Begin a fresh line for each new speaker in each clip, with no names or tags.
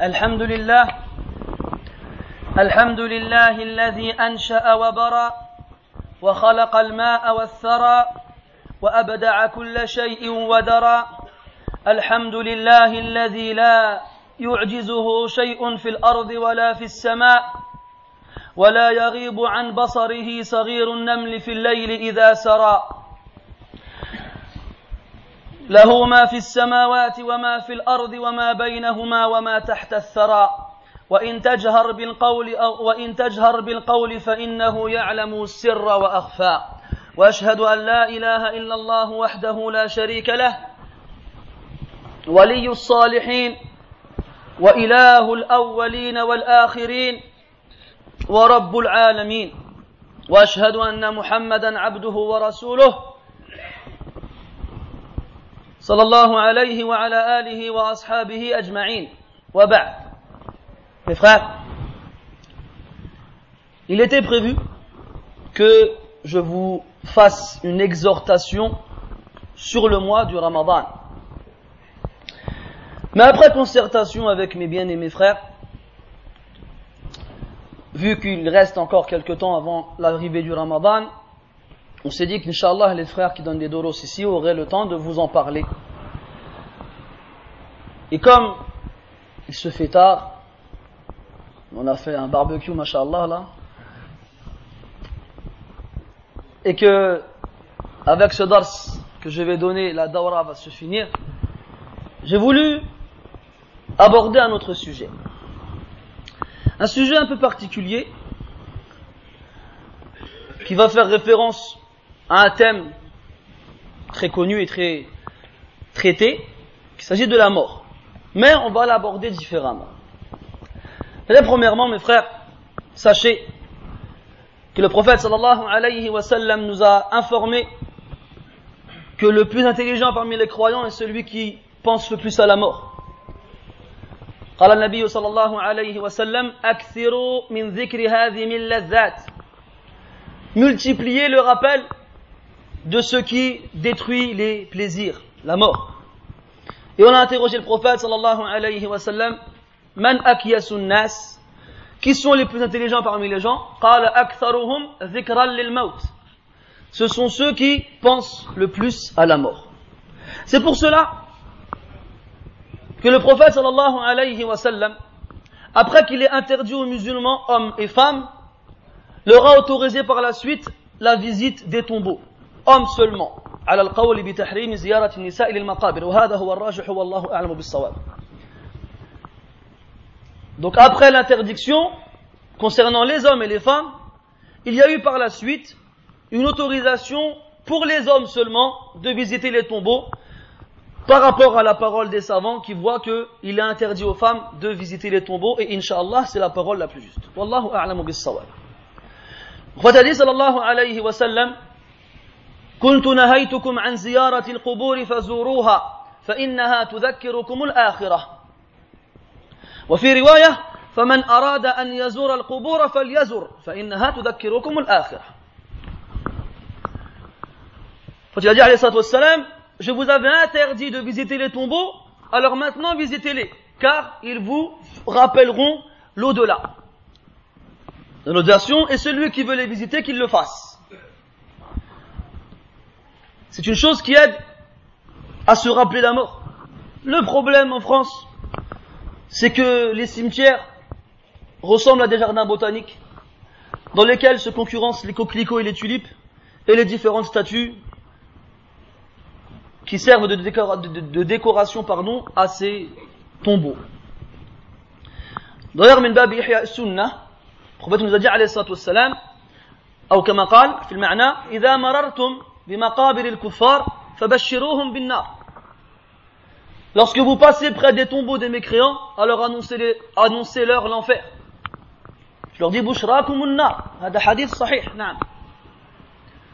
الحمد لله. الحمد لله الذي أنشأ وبرا وخلق الماء والثرى وأبدع كل شيء ودرا الحمد لله الذي لا يعجزه شيء في الأرض ولا في السماء ولا يغيب عن بصره صغير النمل في الليل إذا سرى. له ما في السماوات وما في الأرض وما بينهما وما تحت الثرى. وإن تجهر بالقول أو وإن تجهر بالقول فإنه يعلم السر وأخفى. وأشهد أن لا إله إلا الله وحده لا شريك له. ولي الصالحين وإله الأولين والآخرين ورب العالمين. وأشهد أن محمدا عبده ورسوله. صلى الله عليه وعلى اله واصحابه اجمعين وبعد mes frères il était prévu que je vous fasse une exhortation sur le mois du Ramadan mais après concertation avec mes bien-aimés frères vu qu'il reste encore quelques temps avant l'arrivée du Ramadan, on s'est dit qu'Inch'Allah, les frères qui donnent des doros ici auraient le temps de vous en parler. Et comme il se fait tard, on a fait un barbecue, mashallah, là, et que, avec ce dars que je vais donner, la dawra va se finir, j'ai voulu aborder un autre sujet. Un sujet un peu particulier qui va faire référence à un thème très connu et très traité, il s'agit de la mort Mais on va l'aborder différemment. Et premièrement, mes frères, sachez que le prophète sallallahu alayhi wa sallam nous a informé que le plus intelligent parmi les croyants est celui qui pense le plus à la mort. قال النبي صلى الله عليه وسلم أكثروا من ذكر هذه من اللذات multipliez le rappel de ce qui détruit les plaisirs, la mort. Et on a interrogé le prophète sallallahu alayhi wa sallam, Man akyasun nas Qui sont les plus intelligents parmi les gens? Qala aktharuhum dhikran lil maut. Ce sont ceux qui pensent le plus à la mort. C'est pour cela que le prophète sallallahu alayhi wa sallam, après qu'il ait interdit aux musulmans, hommes et femmes, leur a autorisé par la suite la visite des tombeaux, hommes seulement. على القول بتحريم زيارة النساء للمقابر وهذا هو الراجح والله أعلم بالصواب. Donc après l'interdiction concernant les hommes et les femmes, il y a eu par la suite une autorisation pour les hommes seulement de visiter les tombeaux par rapport à la parole des savants qui voient qu'il est interdit aux femmes de visiter les tombeaux et inshallah c'est la parole la plus juste. Wallahu a'lamu bis-sawab. dit sallallahu alayhi wa sallam كنت نهيتكم عن زيارة القبور فزوروها فإنها تذكركم الآخرة وفي رواية فمن أراد أن يزور القبور فليزر فإنها تذكركم الآخرة فجاء عليه الصلاة والسلام je vous avais interdit de visiter les tombeaux, alors maintenant visitez-les, car ils vous rappelleront l'au-delà. Notre version, et celui qui veut les visiter, qu'il le fasse. C'est une chose qui aide à se rappeler la mort. Le problème en France, c'est que les cimetières ressemblent à des jardins botaniques dans lesquels se concurrencent les coquelicots et les tulipes et les différentes statues qui servent de, décora de, de, décoration pardon, à ces tombeaux. D'ailleurs, من باب إحياء السنة النبي nous a dit عليه الصلاة والسلام أو كما قال في المعنى إذا مررتم بمقابر الكفار فبشروهم بالنار Lorsque vous passez près des tombeaux des mécréants, alors annoncez-leur annoncez l'enfer. Je leur dis, بشراكم النار هذا حديث صحيح نعم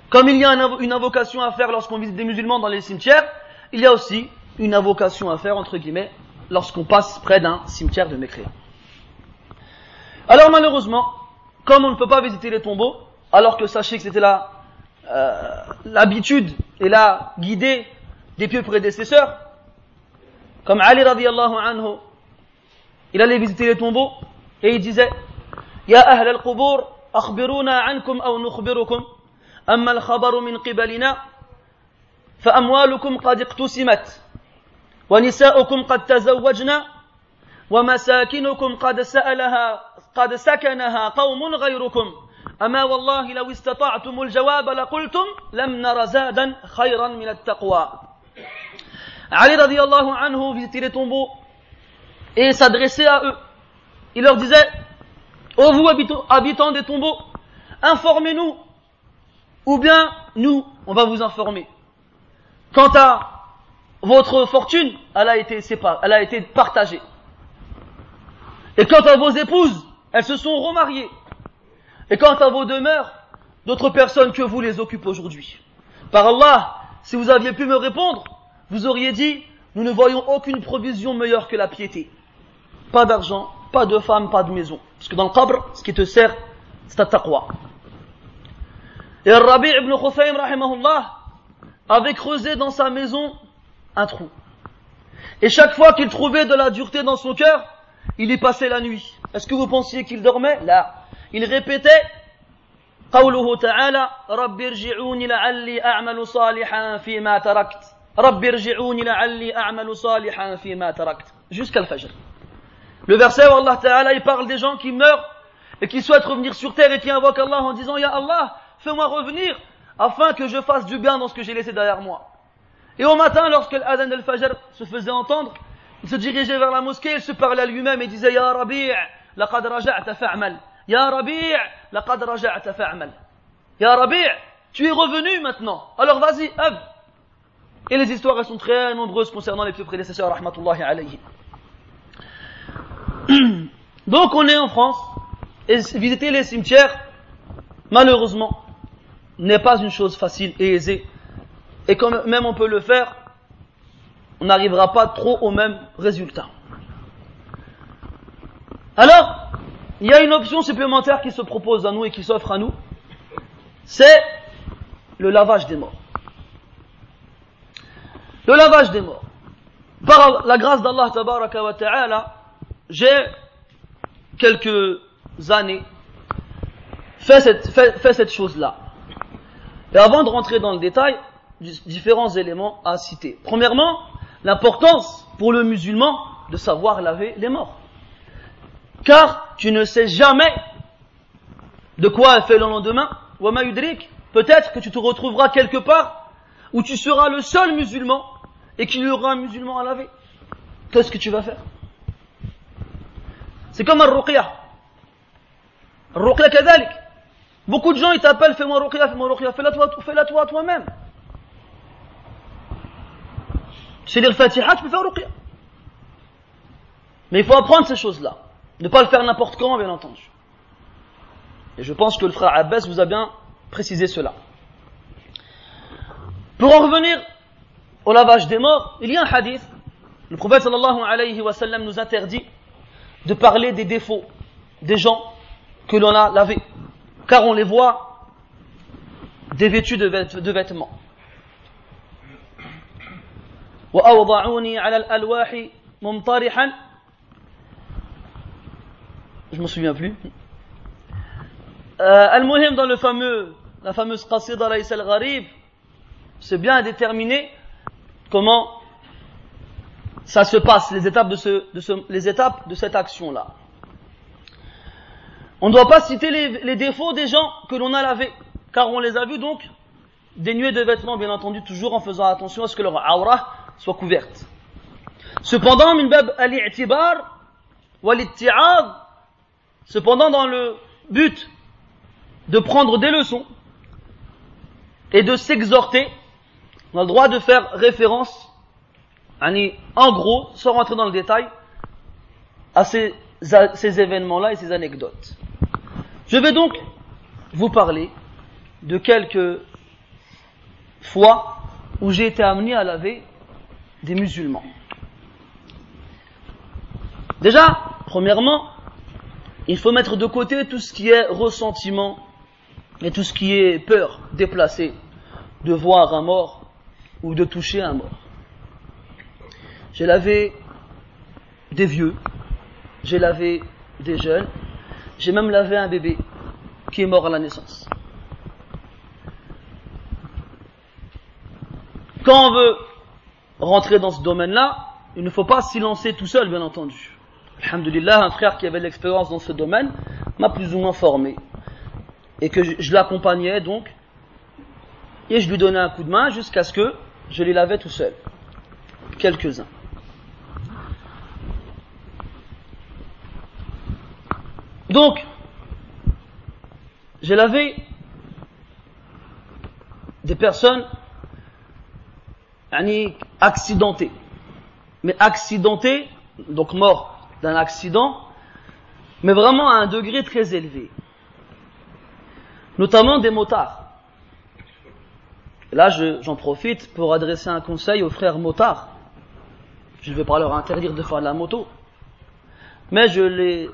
Comme il y a une invocation à faire lorsqu'on visite des musulmans dans les cimetières, il y a aussi une invocation à faire, entre guillemets, lorsqu'on passe près d'un cimetière de mécréants. Alors malheureusement, comme on ne peut pas visiter les tombeaux, alors que sachez que c'était euh, l'habitude et la guidée des pieux prédécesseurs, comme Ali radiallahu anhu il allait visiter les tombeaux et il disait Ya ahl al-qubur, akhbiruna ankum aw nukhbirukum, amma al-khabaru min qibalina, فأموالكم قد اقتسمت ونساؤكم قد تزوجنا ومساكنكم قد سألها قد سكنها قوم غيركم أما والله لو استطعتم الجواب لقلتم لم نر زادا خيرا من التقوى Ali radiallahu anhu visitait les tombeaux et s'adressait à eux. Il leur disait, ô vous habitants des tombeaux, informez-nous, ou bien nous, on va vous informer. Quant à votre fortune, elle a été séparée, elle a été partagée. Et quant à vos épouses, elles se sont remariées. Et quant à vos demeures, d'autres personnes que vous les occupent aujourd'hui. Par Allah, si vous aviez pu me répondre, vous auriez dit, nous ne voyons aucune provision meilleure que la piété. Pas d'argent, pas de femme, pas de maison. Parce que dans le qabr, ce qui te sert, c'est ta taqwa. Et Rabi ibn Khuthaym, rahimahullah, avait creusé dans sa maison un trou. Et chaque fois qu'il trouvait de la dureté dans son cœur, il y passait la nuit. Est-ce que vous pensiez qu'il dormait? Là Il répétait قوله تعالى رب ارجعوني لعلي أعمل صالحا فيما تركت jusqu'à le fajr. Le verset où Allah Ta'ala il parle des gens qui meurent et qui souhaitent revenir sur terre et qui invoquent Allah en disant Ya Allah, fais-moi revenir afin que je fasse du bien dans ce que j'ai laissé derrière moi. Et au matin, lorsque l'adhan al-fajr se faisait entendre, il se dirigeait vers la mosquée, il se parlait à lui-même et disait Ya Rabi' laqad raja'ta fa'amal. Ya Rabi' laqad raja'ta fa'amal. Ya tu es revenu maintenant. Alors vas-y, œuvre. Et les histoires sont très nombreuses concernant les plus prédécesseurs, rahmatullahi alayhi. Donc on est en France, et visiter les cimetières, malheureusement, n'est pas une chose facile et aisée. Et quand même on peut le faire, on n'arrivera pas trop au même résultat. Alors, il y a une option supplémentaire qui se propose à nous et qui s'offre à nous, c'est le lavage des morts. Le lavage des morts. Par la grâce d'Allah ta'ala, j'ai quelques années fait cette, fait, cette chose-là. Et avant de rentrer dans le détail, différents éléments à citer. Premièrement, l'importance pour le musulman de savoir laver les morts. Car tu ne sais jamais de quoi est fait le lendemain. Peut-être que tu te retrouveras quelque part où tu seras le seul musulman et qu'il y aura un musulman à laver, qu'est-ce que tu vas faire? C'est comme un ruqya. Ruqya kadalik. Beaucoup de gens ils t'appellent fais-moi ruqya, fais-moi ruqya, fais-la toi, fais-la toi toi-même. Tu sais lire Fatiha, tu peux faire ruqya. Mais il faut apprendre ces choses-là. Ne pas le faire n'importe comment, bien entendu. Et je pense que le frère Abbas vous a bien précisé cela. Pour en revenir au lavage des morts, il y a un hadith. Le prophète sallallahu alayhi wa sallam nous interdit de parler des défauts des gens que l'on a lavés, car on les voit dévêtus de, de vêtements. على الألواح ممطرحا je m'en souviens plus euh, Al-Muhim dans le fameux la fameuse qasida al-Gharib c'est bien déterminé comment ça se passe, les étapes de, cette action-là. On ne doit pas citer les, défauts des gens que l'on a lavés, car on les a vus donc dénués de vêtements, bien entendu, toujours en faisant attention à ce que leur aura soit couverte. Cependant, min bab al-i'tibar cependant dans le but de prendre des leçons et de s'exhorter on a le droit de faire référence, en gros, sans rentrer dans le détail, à ces, ces événements-là et ces anecdotes. Je vais donc vous parler de quelques fois où j'ai été amené à laver des musulmans. Déjà, premièrement, il faut mettre de côté tout ce qui est ressentiment et tout ce qui est peur déplacée de voir un mort ou de toucher un mort. J'ai lavé des vieux, j'ai lavé des jeunes, j'ai même lavé un bébé qui est mort à la naissance. Quand on veut rentrer dans ce domaine-là, il ne faut pas s'y lancer tout seul, bien entendu. Alhamdulillah, un frère qui avait l'expérience dans ce domaine m'a plus ou moins formé. Et que je, l'accompagnais donc, et je lui donnais un coup de main jusqu'à ce que je les lavais tout seul. Quelques-uns. Donc, j'ai lavé des personnes accidentées. Mais accidentées, donc morts d'un accident, mais vraiment à un degré très élevé. Notamment des motards. là, j'en profite pour adresser un conseil aux frères motards. Je ne vais pas leur interdire de faire de la moto. Mais je les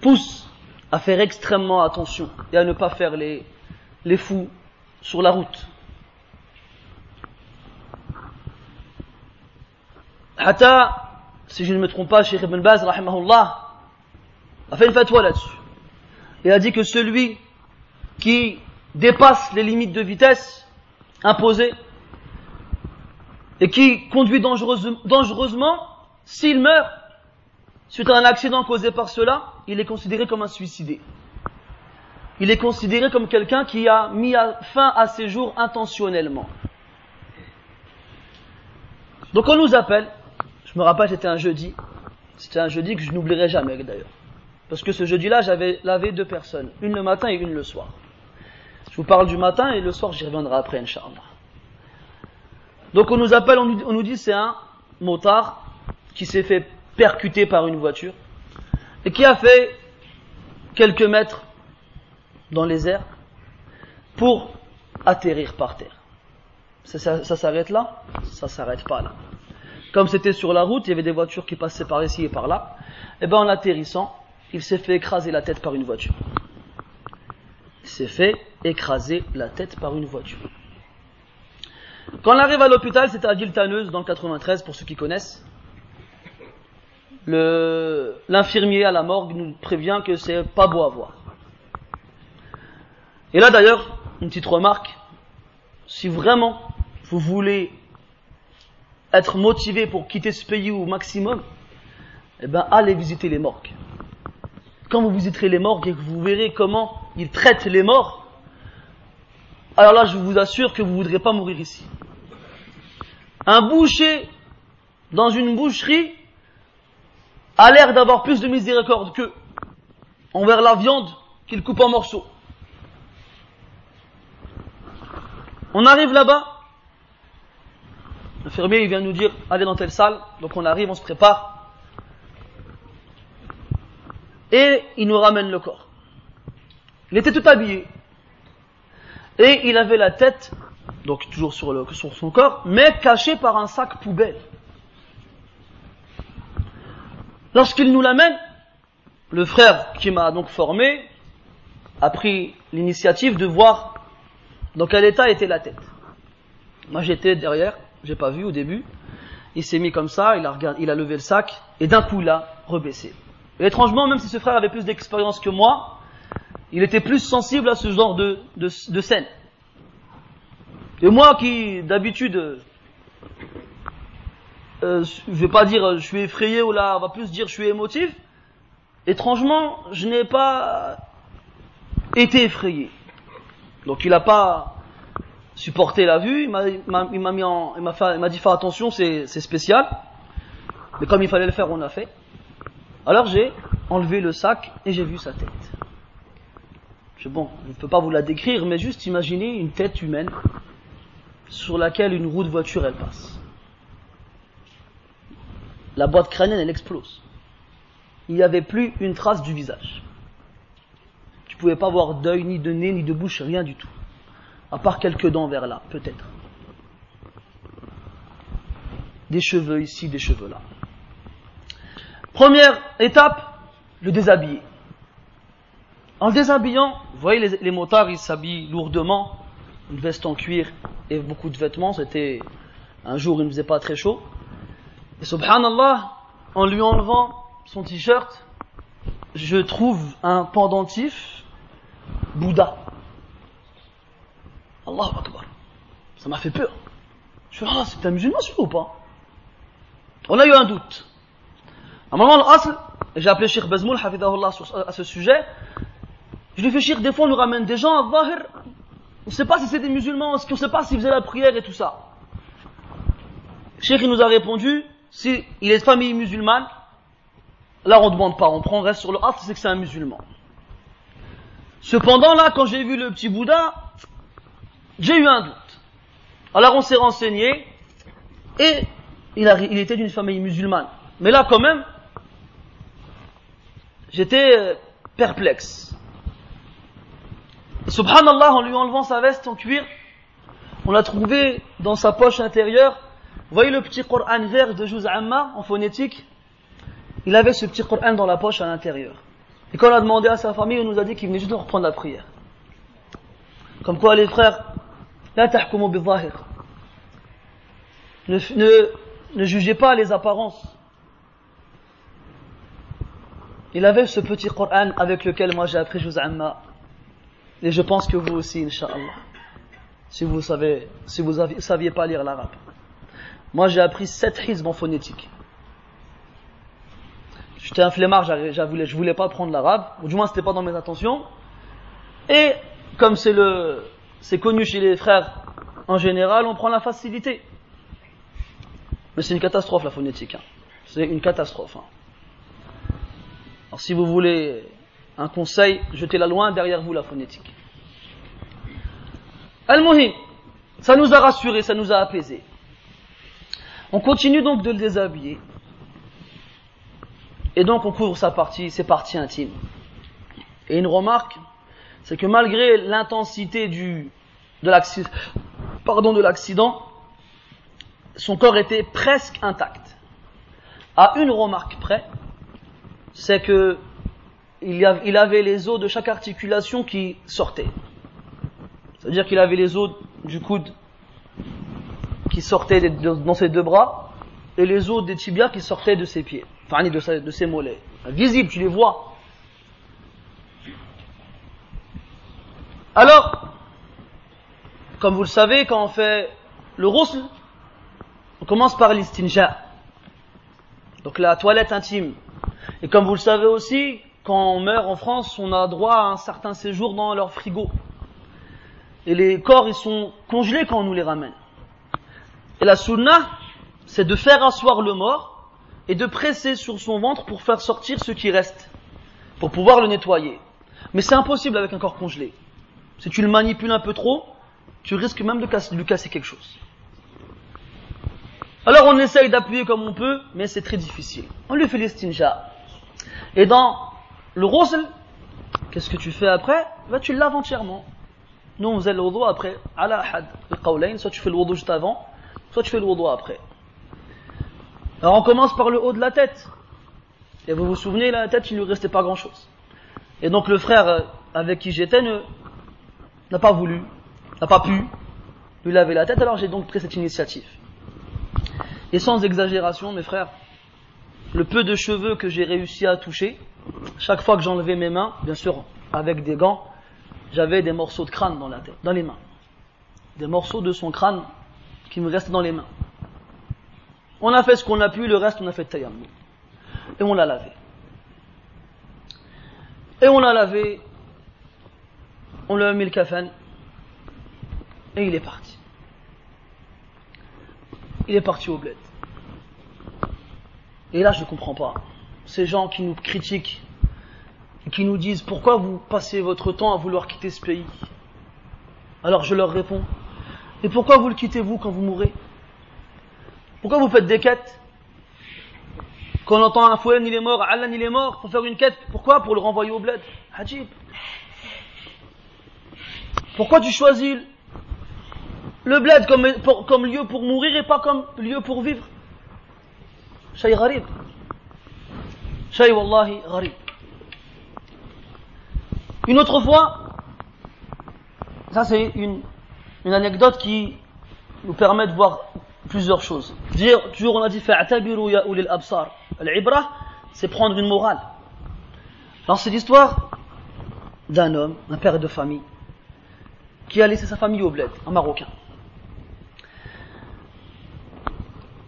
pousse à faire extrêmement attention et à ne pas faire les, les fous sur la route. Si je ne me trompe pas, Cheikh Ibn Baz, rahimahullah, a fait une fatwa là-dessus. Et a dit que celui qui dépasse les limites de vitesse imposées et qui conduit dangereusement, s'il meurt suite à un accident causé par cela, il est considéré comme un suicidé. Il est considéré comme quelqu'un qui a mis fin à ses jours intentionnellement. Donc on nous appelle, je me rappelle c'était un jeudi, c'était un jeudi que je n'oublierai jamais d'ailleurs. Parce que ce jeudi-là, j'avais lavé deux personnes, une le matin et une le soir. Je vous parle du matin et le soir, j'y reviendrai après, Inch'Allah. Donc on nous appelle, on nous, dit c'est un motard qui s'est fait percuter par une voiture et qui a fait quelques mètres dans les airs pour atterrir par terre. Ça, s'arrête là? Ça s'arrête pas là. Comme c'était sur la route, il y avait des voitures qui passaient par ici et par là. Et eh bien en atterrissant, il s'est fait écraser la tête par une voiture. Il s'est fait écraser la tête par une voiture. Quand on arrive à l'hôpital, c'était à Giltaneuse, dans le 93, pour ceux qui connaissent l'infirmier à la morgue nous prévient que c'est pas beau à voir. Et là d'ailleurs, une petite remarque, si vraiment vous voulez être motivé pour quitter ce pays au maximum, eh ben allez visiter les morgues. Quand vous visiterez les morgues et que vous verrez comment ils traitent les morts, alors là je vous assure que vous ne voudrez pas mourir ici. Un boucher dans une boucherie a l'air d'avoir plus de miséricorde que envers la viande qu'il coupe en morceaux. On arrive là-bas, l'infirmier il vient nous dire allez dans telle salle, donc on arrive, on se prépare, et il nous ramène le corps. Il était tout habillé, et il avait la tête, donc toujours sur, le, sur son corps, mais cachée par un sac poubelle. Lorsqu'il nous l'amène, le frère qui m'a donc formé a pris l'initiative de voir dans quel état était la tête. Moi j'étais derrière, j'ai pas vu au début. Il s'est mis comme ça, il a, levé le sac et d'un coup il a rebaissé. Et étrangement, même si ce frère avait plus d'expérience que moi, il était plus sensible à ce genre de scène. Et moi qui d'habitude euh, je vais pas dire je suis effrayé ou là, on va plus dire je suis émotif. Étrangement, je n'ai pas été effrayé. Donc il n'a pas supporté la vue, il m'a mis en, m'a dit faire attention, c'est spécial. Mais comme il fallait le faire, on l'a fait. Alors j'ai enlevé le sac et j'ai vu sa tête. Je, bon, je ne peux pas vous la décrire, mais juste imaginez une tête humaine sur laquelle une roue de voiture elle passe la boîte crânienne, elle explose. Il n'y avait plus une trace du visage. Tu pouvais pas voir d'œil, ni de nez, ni de bouche, rien du tout. À part quelques dents vers là, peut-être. Des cheveux ici, des cheveux là. Première étape, le déshabiller. En déshabillant, vous voyez les, les motards, ils s'habillent lourdement, une veste en cuir et beaucoup de vêtements. C'était un jour, il ne faisait pas très chaud. Et subhanallah, en lui enlevant son t-shirt, je trouve un pendentif Bouddha. Allahu Akbar. Ça m'a fait peur. Je dit, ah, c'est un musulman ou pas? On a eu un doute. À un moment, j'ai appelé Sheikh Bazmoul, à ce sujet. Je lui ai fait Sheikh, des fois on nous ramène des gens à Zahir. On ne sait pas si c'est des musulmans, on ne sait pas s'ils faisaient la prière et tout ça. Sheikh il nous a répondu, si il est de famille musulmane, là on ne demande pas, on prend, reste sur le asl, c'est que c'est un musulman. Cependant, là, quand j'ai vu le petit Bouddha, j'ai eu un doute. Alors on s'est renseigné, et il, était d'une famille musulmane. Mais là, quand même, j'étais euh, perplexe. Subhanallah, en lui enlevant sa veste en cuir, on l'a trouvé dans sa poche intérieure. Vous voyez le petit Coran vert de Juz Amma en phonétique? Il avait ce petit Coran dans la poche à l'intérieur. Et quand on a demandé à sa famille, on nous a dit qu'il venait juste de reprendre la prière. Comme quoi, les frères, ne, ne, jugez pas les apparences. Il avait ce petit Coran avec lequel moi j'ai appris Juz Amma. Et je pense que vous aussi, Inch'Allah. Si vous savez, si vous saviez pas lire l'arabe. Moi j'ai appris sept hizb en phonétique. J'étais un flemmard, je voulais, voulais pas prendre l'arabe, ou du moins c'était pas dans mes intentions. Et comme c'est le, c'est connu chez les frères en général, on prend la facilité. Mais c'est une catastrophe la phonétique. Hein. C'est une catastrophe. Hein. Alors si vous voulez un conseil, jetez-la loin derrière vous la phonétique. Al-Muhim, ça nous a rassurés, ça nous a apaisés. On continue donc de le déshabiller. Et donc on couvre sa partie, ses parties intimes. Et une remarque, c'est que malgré l'intensité du, de l'accident, son corps était presque intact. À une remarque près, c'est que il avait les os de chaque articulation qui sortaient. C'est-à-dire qu'il avait les os du coude qui sortaient dans ses deux bras et les os des tibias qui sortaient de ses pieds de, ses mollets. Visible, tu les vois. Alors, comme vous le savez, quand on fait le roussel, on commence par l'istinja. Donc la toilette intime. Et comme vous le savez aussi, quand on meurt en France, on a droit à un certain séjour dans leur frigo. Et les corps, ils sont congelés quand on nous les ramène. Et la sunna, c'est de faire asseoir le mort et de presser sur son ventre pour faire sortir ce qui reste, pour pouvoir le nettoyer. Mais c'est impossible avec un corps congelé. Si tu le manipules un peu trop, tu risques même de, lui casser quelque chose. Alors on essaye d'appuyer comme on peut, mais c'est très difficile. On lui fait l'estinja. Et dans le rosel, qu'est-ce que tu fais après? Bah, Tu le laves entièrement. Nous on faisait le wudu après, had, soit tu fais le wudu juste avant, soit tu fais le wudu après. Alors on commence par le haut de la tête. Et vous vous souvenez, la tête, il ne lui restait pas grand-chose. Et donc le frère euh, avec qui j'étais n'a pas voulu, n'a pas pu lui laver la tête, alors j'ai donc pris cette initiative. Et sans exagération, mes frères, le peu de cheveux que j'ai réussi à toucher, chaque fois que j'enlevais mes mains, bien sûr avec des gants, j'avais des morceaux de crâne dans la tête, dans les mains. Des morceaux de son crâne qui me restaient dans les mains. On a fait ce qu'on a pu, le reste on a fait tayammum. Et on l'a lavé. Et on l'a lavé, on lui a mis le kafan, et il est parti. Il est parti au bled. Et là, je ne comprends pas. Ces gens qui nous critiquent, qui nous disent pourquoi vous passez votre temps à vouloir quitter ce pays? Alors je leur réponds, et pourquoi vous le quittez vous quand vous mourrez? Pourquoi vous faites des quêtes? Quand on entend un fouet, il est mort, Allah il est mort, pour faire une quête. Pourquoi? Pour le renvoyer au bled. Hajib. Pourquoi tu choisis le bled comme, lieu pour mourir et pas comme lieu pour vivre? Shay gharib. Shay wallahi gharib. Une autre fois, ça c'est une, anecdote qui nous permet de voir plusieurs choses. Toujours on a dit fa'tabiru ya ulil absar. L'ibra, c'est prendre une morale. Alors c'est l'histoire d'un homme, un père de famille, qui a laissé sa famille au bled, un Marocain.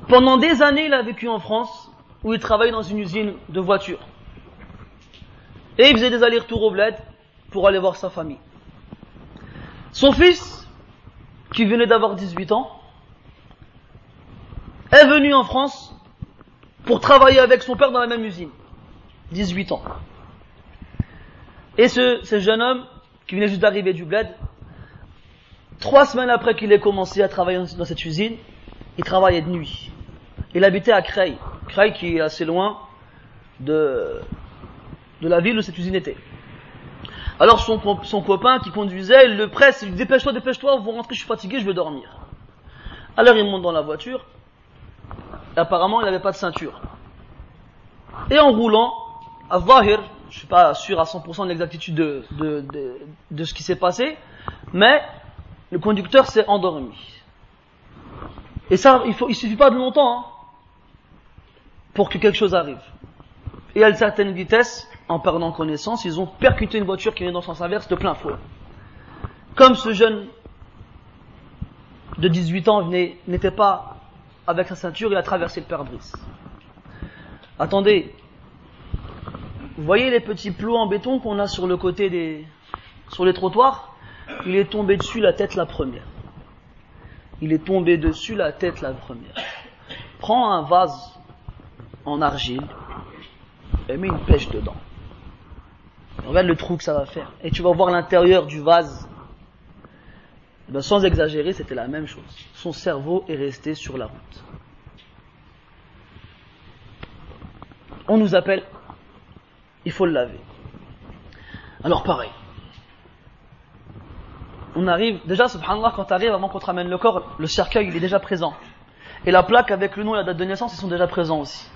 Pendant des années, il a vécu en France, où il travaillait dans une usine de voitures. Et il faisait des allers-retours au bled pour aller voir sa famille. Son fils, qui venait d'avoir 18 ans, est venu en France pour travailler avec son père dans la même usine. 18 ans. Et ce, ce jeune homme, qui venait juste d'arriver du bled, trois semaines après qu'il ait commencé à travailler dans cette usine, il travaillait de nuit. Il habitait à Creil. Creil qui est assez loin de, de la ville où cette usine était. Alors son, son copain qui conduisait, il le presse, il dit dépêche-toi, dépêche-toi, vous rentrez, je suis fatigué, je vais dormir. Alors il monte dans la voiture, apparemment il n'avait pas de ceinture. Et en roulant, à Zahir, je suis pas sûr à 100% de l'exactitude de, de, de, de, ce qui s'est passé, mais le conducteur s'est endormi. Et ça, il, il suffit pas de longtemps hein, pour que quelque chose arrive. Et à une certaine vitesse, en perdant connaissance, ils ont percuté une voiture qui venait dans le sens inverse de plein fouet. Comme ce jeune de 18 ans n'était pas avec sa ceinture, il a traversé le pare-brise. Attendez, vous voyez les petits plots en béton qu'on a sur le côté des, sur les trottoirs? Il est tombé dessus la tête la première. Il est tombé dessus la tête la première. Prends un vase en argile et mets une pêche dedans. Regarde le trou que ça va faire. Et tu vas voir l'intérieur du vase. Eh ben, sans exagérer, c'était la même chose. Son cerveau est resté sur la route. On nous appelle il faut le laver. Alors pareil. On arrive, déjà subhanallah, quand tu arrives, avant qu'on te ramène le corps, le cercueil il est déjà présent. Et la plaque avec le nom et la date de naissance, ils sont déjà présents aussi.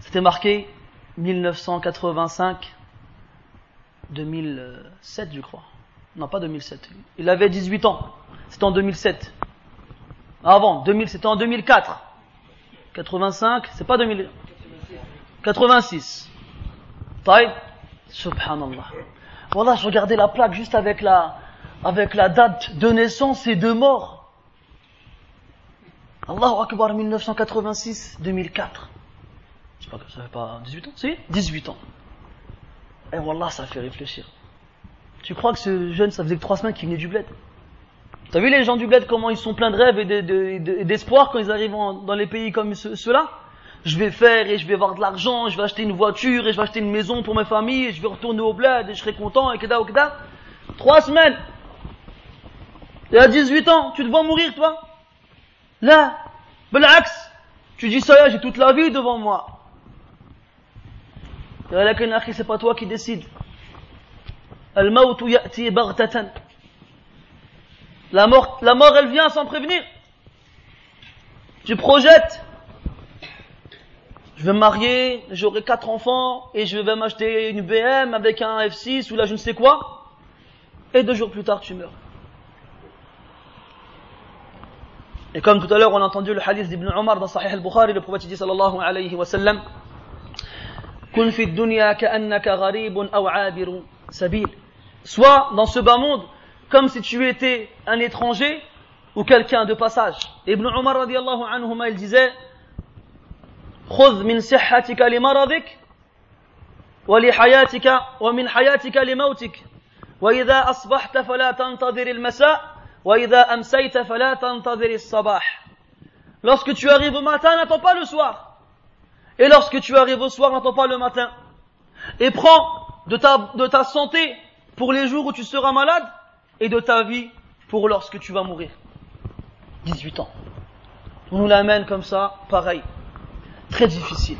C'était marqué 1985, 2007 je crois. Non, pas 2007. Il avait 18 ans. C'était en 2007. Avant, 2000, c'était en 2004. 85, c'est pas 2000. 86. Taïb Subhanallah. Voilà, je regardais la plaque juste avec la, avec la date de naissance et de mort. Allahu Akbar 1986, 2004. Je pas que ça fait pas 18 ans Si? 18 ans. Et Wallah, ça fait réfléchir. Tu crois que ce jeune, ça faisait que 3 semaines qu'il venait du bled? T'as vu les gens du bled, comment ils sont pleins de rêves et d'espoir quand ils arrivent dans les pays comme ceux-là? Je vais faire et je vais avoir de l'argent, je vais acheter une voiture et je vais acheter une maison pour ma famille je vais retourner au bled et je serai content et keda keda. Trois semaines. Et à 18 ans, tu te mourir toi Là, axe. Tu dis ça j'ai toute la vie devant moi. c'est pas toi qui décide. La mort, la mort elle vient sans prévenir. Tu projettes je vais me marier, j'aurai quatre enfants, et je vais m'acheter une BM avec un F6 ou là je ne sais quoi, et deux jours plus tard tu meurs. Et comme tout à l'heure on a entendu le hadith d'Ibn Omar dans Sahih al-Bukhari, le prophète dit sallallahu alayhi wa sallam. Soit dans ce bas monde, comme si tu étais un étranger ou quelqu'un de passage. Ibn Omar radiallahu anhuma, il disait, خذ من صحتك لمرضك ولحياتك ومن حياتك لموتك وإذا أصبحت فلا تنتظر المساء وإذا أمسيت فلا تنتظر الصباح Lorsque tu arrives au matin, n'attends pas le soir. Et lorsque tu arrives au soir, n'attends pas le matin. Et prends de ta, de ta santé pour les jours où tu seras malade et de ta vie pour lorsque tu vas mourir. 18 ans. On nous l'amène comme ça, pareil très difficile.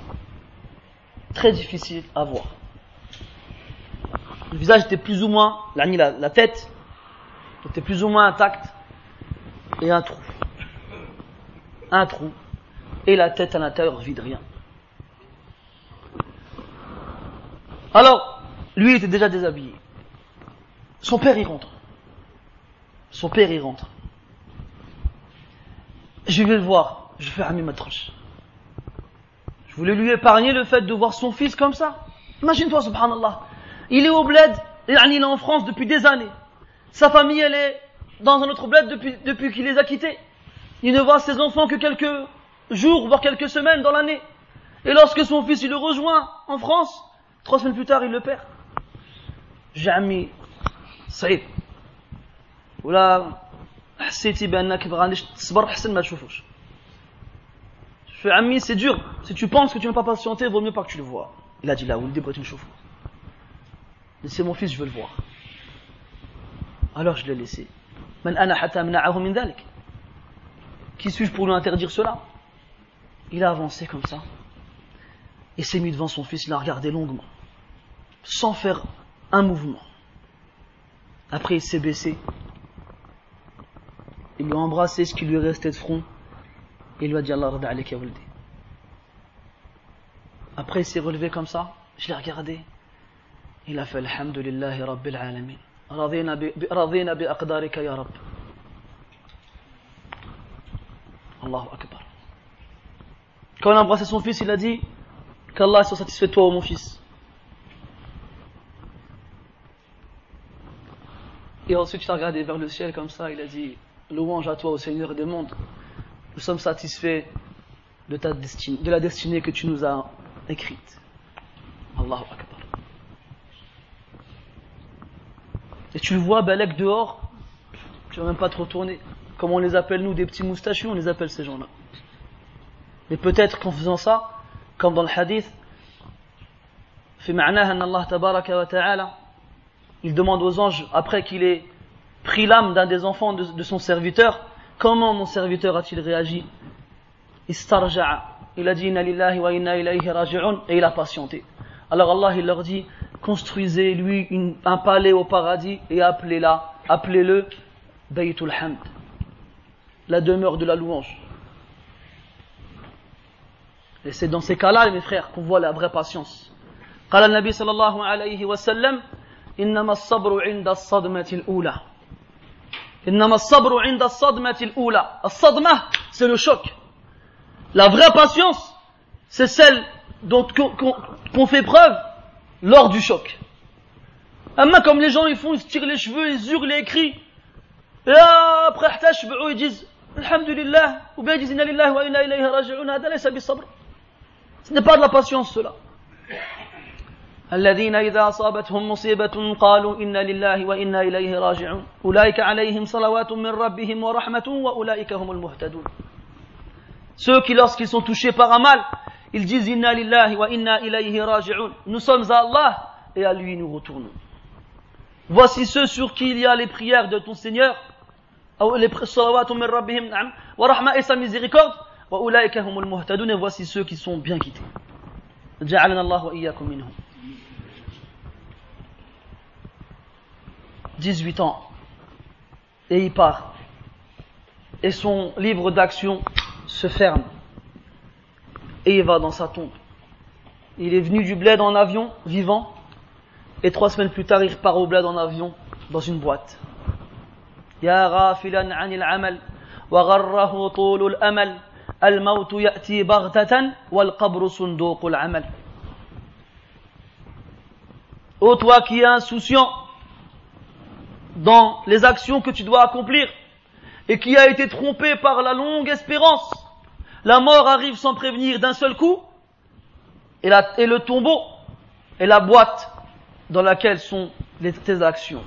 Très difficile à voir. Le visage était plus ou moins, la, la tête était plus ou moins intacte et un trou. Un trou. Et la tête à l'intérieur vide, rien. Alors, lui était déjà déshabillé. Son père y rentre. Son père y rentre. Je vais le voir. Je fais Ami Matroche Je voulais lui épargner le fait de voir son fils comme ça. Imagine-toi, subhanallah. Il est au bled, il est en France depuis des années. Sa famille, elle est dans un autre bled depuis, depuis qu'il les a quittés. Il ne voit ses enfants que quelques jours, voire quelques semaines dans l'année. Et lorsque son fils il le rejoint en France, trois semaines plus tard, il le perd. Jami, Saïd. ولا حسيتي بانك غادي تصبر حسن ما تشوفوش je Ami, c'est dur. Si tu penses que tu ne vas pas patienter, vaut mieux pas que tu le vois. Il a dit là, ou le débat une chauffe. Laissez mon fils, je veux le voir. Alors je l'ai laissé. Qui suis-je pour lui interdire cela? Il a avancé comme ça. Et s'est mis devant son fils, il l'a regardé longuement. Sans faire un mouvement. Après, il s'est baissé. Il lui a embrassé ce qui lui restait de front il lui a dit Allah ya Après il s'est relevé comme ça, je l'ai regardé. Il a fait Alhamdulillahi Rabbil Alamin. Radina bi aqdarika ya Rabb. Allahu Akbar. Quand il a embrassé son fils, il a dit qu'Allah soit satisfait de toi, mon fils. Et ensuite, il a regardé vers le ciel comme ça, il a dit Louange à toi, au Seigneur des mondes. Nous sommes satisfaits de, ta destinée, de la destinée que tu nous as écrite. Allahu Akbar. Et tu le vois, Balek dehors, tu vas même pas te retourner. Comme on les appelle nous, des petits moustachus, on les appelle ces gens-là. Mais peut-être qu'en faisant ça, comme dans le hadith, il demande aux anges, après qu'il ait pris l'âme d'un des enfants de, son serviteur, comment mon serviteur a-t-il réagi Il a dit Inna lillahi wa inna ilayhi raji'un et il a patienté. Alors Allah il leur dit construisez-lui un palais au paradis et appelez-la, appelez-le Baytul Hamd, la demeure de la louange. Et c'est dans ces cas-là, mes frères, qu'on voit la vraie patience. قال النبي صلى الله عليه وسلم إنما الصبر عند الصدمة الأولى c'est le choc. La vraie patience, c'est celle dont qu'on fait preuve lors du choc. Amma comme les gens ils font, ils se tirent les cheveux, ils hurlent, ils crient. Et après ils disent Alhamdulillah, ou bien ils disent Inna lillahi wa inna ilayhi raji'un, hada laysa sabr. Ce n'est pas de la patience cela. الذين إذا أصابتهم مصيبة قالوا إنا لله وإنا إليه راجعون أولئك عليهم صلوات من ربهم ورحمة وأولئك هم المهتدون Ceux qui lorsqu'ils sont touchés par un mal, ils disent Inna lillahi wa inna ilayhi raji'un. Nous sommes à Allah et à lui nous retournons. Voici ceux sur qui il y a les prières de ton Seigneur, les salawatu min rabbihim, wa rahma et sa miséricorde, wa ulaika humul muhtadun, et voici ceux qui sont bien quittés. جعلنا الله وإياكم منهم 18 ans. Et il part. Et son livre d'action se ferme. Et il va dans sa tombe. Il est venu du bled en avion, vivant. Et trois semaines plus tard, il repart au bled en avion, dans une boîte. Amal, wa gharrahu tulul amal, al mautu ya'ti baghtatan, wal qabru sunduqul amal. Ô toi qui es insouciant, dans les actions que tu dois accomplir et qui a été trompé par la longue espérance. La mort arrive sans prévenir d'un seul coup et, et, le tombeau est la boîte dans laquelle sont tes actions.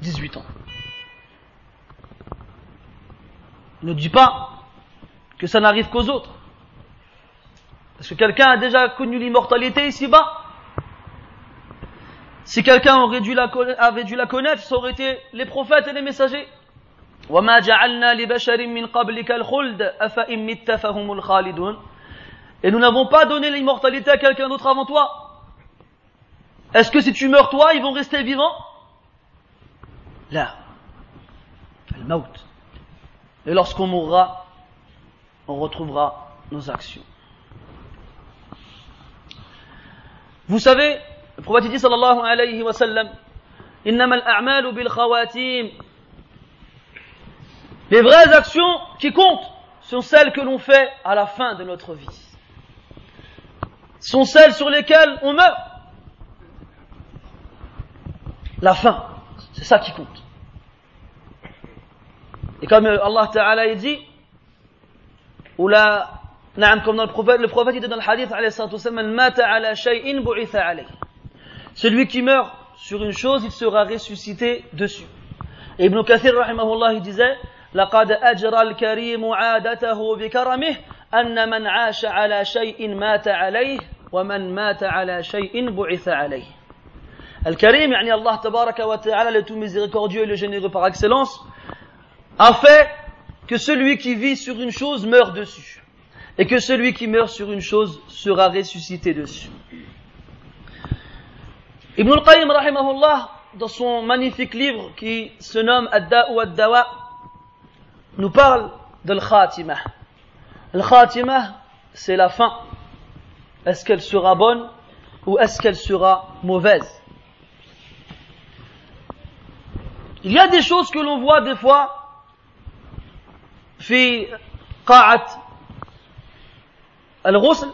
18 ans. Ne dis pas que ça n'arrive qu'aux autres. Parce que quelqu'un a déjà connu l'immortalité ici-bas si quelqu'un avait dû la connaître, ça aurait été les prophètes et les messagers. Et nous n'avons pas donné l'immortalité à quelqu'un d'autre avant toi. Est-ce que si tu meurs toi, ils vont rester vivants? Là. Et lorsqu'on mourra, on retrouvera nos actions. Vous savez, le prophète dit sallallahu alayhi wa sallam Innama bil khawatim. Les vraies actions qui comptent sont celles que l'on fait à la fin de notre vie. Sont celles sur lesquelles on meurt. La fin, c'est ça qui compte. Et comme Allah Ta'ala dit, ou la, comme dans le prophète, le prophète dit dans le hadith, celui qui meurt sur une chose, il sera ressuscité dessus. Et Ibn Kathir, rahimahullah, il disait, لقد أجرى الكريم عادته بكرمه أن من عاش على شيء مات عليه ومن مات على شيء بعث عليه Al-Karim, yani Allah tabaraka wa ta'ala, le tout miséricordieux et le généreux par excellence, a fait que celui qui vit sur une chose meurt dessus. Et que celui qui meurt sur une chose sera ressuscité dessus. Ibn al-Qayyim, rahimahullah, dans son magnifique livre qui se nomme Ad-Da ou Ad-Dawa, nous parle de l'Khatimah. L'Khatimah, c'est la fin. Est-ce qu'elle sera bonne ou est-ce qu'elle sera mauvaise Il y a des choses que l'on voit des fois في قاعة الغسل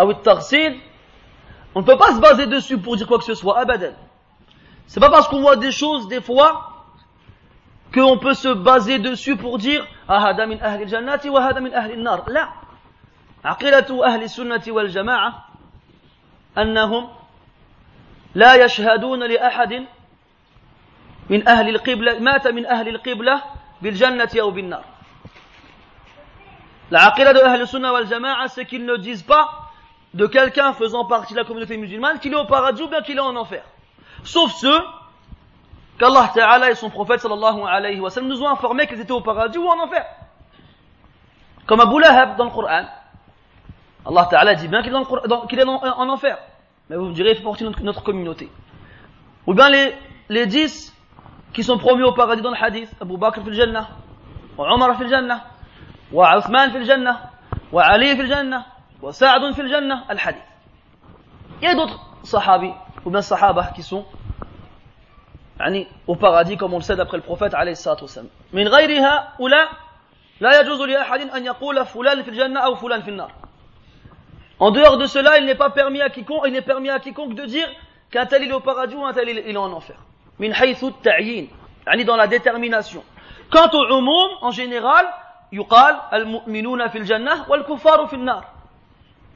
أو التغسيل on ne peut pas se baser dessus pour dire quoi que ce soit abadan c'est pas parce qu'on voit des choses des fois qu'on peut se baser dessus pour dire ah هذا من أهل الجنة وهذا من أهل النار لا عقيدة أهل السنة والجماعة أنهم لا يشهدون لأحد من أهل القبلة مات من أهل القبلة بالجنة أو بالنار La aqidah de Ahl wal Jama'a, c'est qu'ils ne disent pas de quelqu'un faisant partie de la communauté musulmane, qu'il est au paradis ou bien qu'il est en enfer. Sauf ceux qu'Allah Ta'ala et son prophète sallallahu alayhi wasallam nous ont informés qu'ils étaient au paradis ou en enfer. Comme Abu Lahab dans le Coran. Allah Ta'ala dit bien qu'il est, en enfer. Mais vous me direz, il fait partie de notre, communauté. Ou bien les, les dix qui sont promus au paradis dans le hadith. Abu Bakr fil Jannah, Omar fil Jannah, wa Uthman fil Jannah, wa Ali fil Jannah, وسعد في الجنة الحديث Il y a d'autres sahabis ou bien sahabas qui sont يعني au paradis comme on le sait d'après le prophète عليه الصلاة والسلام من غير هؤلاء لا يجوز لأحد أن يقول فلان في الجنة أو فلان في النار En dehors de cela, il n'est pas permis à quiconque, il n'est permis à quiconque de dire qu'un tel il est au paradis ou un tel il est en enfer. Min haythu ta'yin, yani dans la détermination. Quant au umum, en général, يقال المؤمنون في الجنة والكفار في النار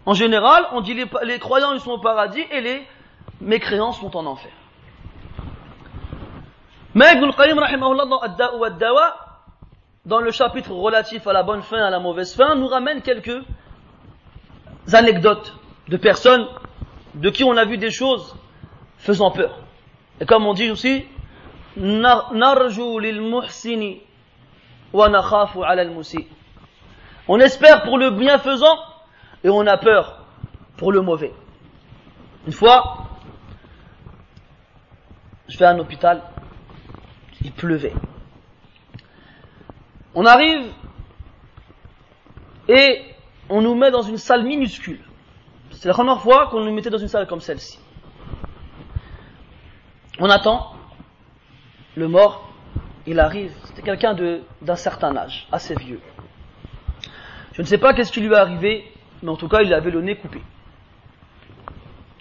En général, on dit les, les croyants ils sont au paradis et les mécréants sont en enfer. Mais Ibn al-Qayyim dans dans le chapitre relatif à la bonne fin et à la mauvaise fin, nous ramène quelques anecdotes de personnes de qui on a vu des choses faisant peur. Et comme on dit aussi, on espère pour le bienfaisant et on a peur pour le mauvais. Une fois, je vais à un hôpital, il pleuvait. On arrive et on nous met dans une salle minuscule. C'est la première fois qu'on nous mettait dans une salle comme celle-ci. On attend le mort il arrive, c'était quelqu'un d'un certain âge, assez vieux. Je ne sais pas qu'est-ce qui lui est arrivé, mais en tout cas, il avait le nez coupé.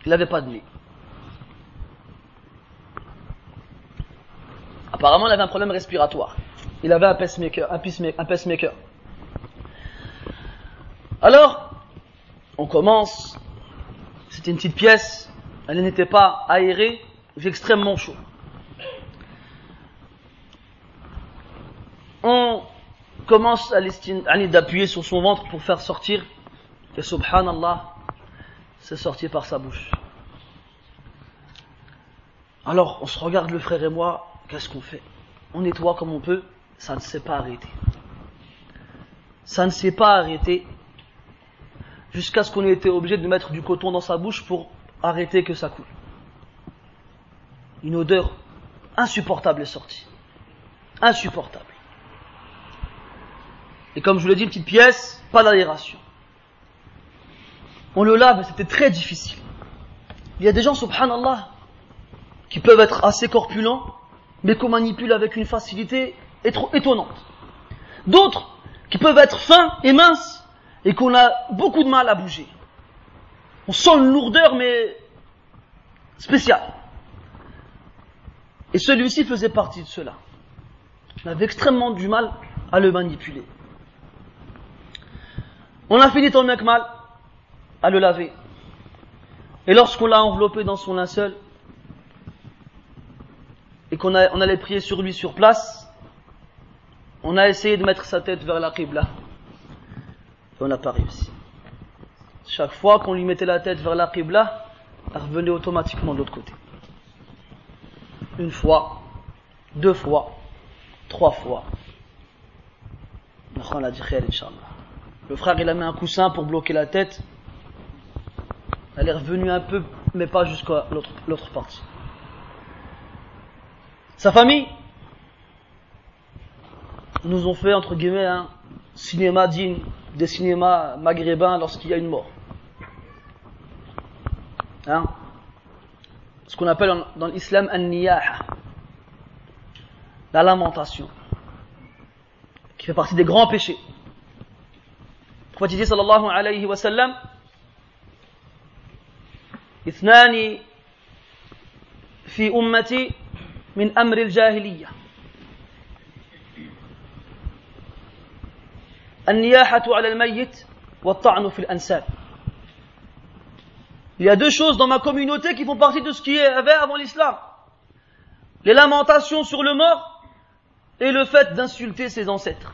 Il n'avait pas de nez. Apparemment, il avait un problème respiratoire. Il avait un pacemaker. Un pacemaker. Alors, on commence. C'était une petite pièce. Elle n'était pas aérée. Il extrêmement chaud. on commence à d'appuyer sur son ventre pour faire sortir, et subhanallah, c'est sorti par sa bouche. Alors, on se regarde le frère et moi, qu'est-ce qu'on fait? On nettoie comme on peut, ça ne s'est pas arrêté. Ça ne s'est pas arrêté jusqu'à ce qu'on ait été obligé de mettre du coton dans sa bouche pour arrêter que ça coule. Une odeur insupportable est sortie. Insupportable. Et comme je vous l'ai dit, une petite pièce, pas d'aération. On le lave, c'était très difficile. Il y a des gens, subhanallah, qui peuvent être assez corpulents, mais qu'on manipule avec une facilité étonnante. D'autres, qui peuvent être fins et minces et qu'on a beaucoup de mal à bouger. On sent une lourdeur mais spéciale. Et celui-ci faisait partie de cela. On avait extrêmement du mal à le manipuler. On a fini bien que mal à le laver. Et lorsqu'on l'a enveloppé dans son linceul, et qu'on on allait prier sur lui sur place, on a essayé de mettre sa tête vers la Qibla. Et on n'a pas réussi. Chaque fois qu'on lui mettait la tête vers la Qibla, elle revenait automatiquement de l'autre côté. Une fois, deux fois, trois fois. Le frère il a mis un coussin pour bloquer la tête. Elle est revenue un peu, mais pas jusqu'à l'autre partie. Sa famille nous ont fait, entre guillemets, un cinéma digne des cinémas maghrébins lorsqu'il y a une mort. Hein? Ce qu'on appelle dans l'islam un niyaha la lamentation, qui fait partie des grands péchés. Le sallallahu alayhi wa sallam اثنان في أمتي من أمر الجاهلية النياحة على الميت والطعن في الأنساب Il y a deux choses dans ma communauté qui font partie de ce qui y avait avant l'islam. Les lamentations sur le mort et le fait d'insulter ses ancêtres.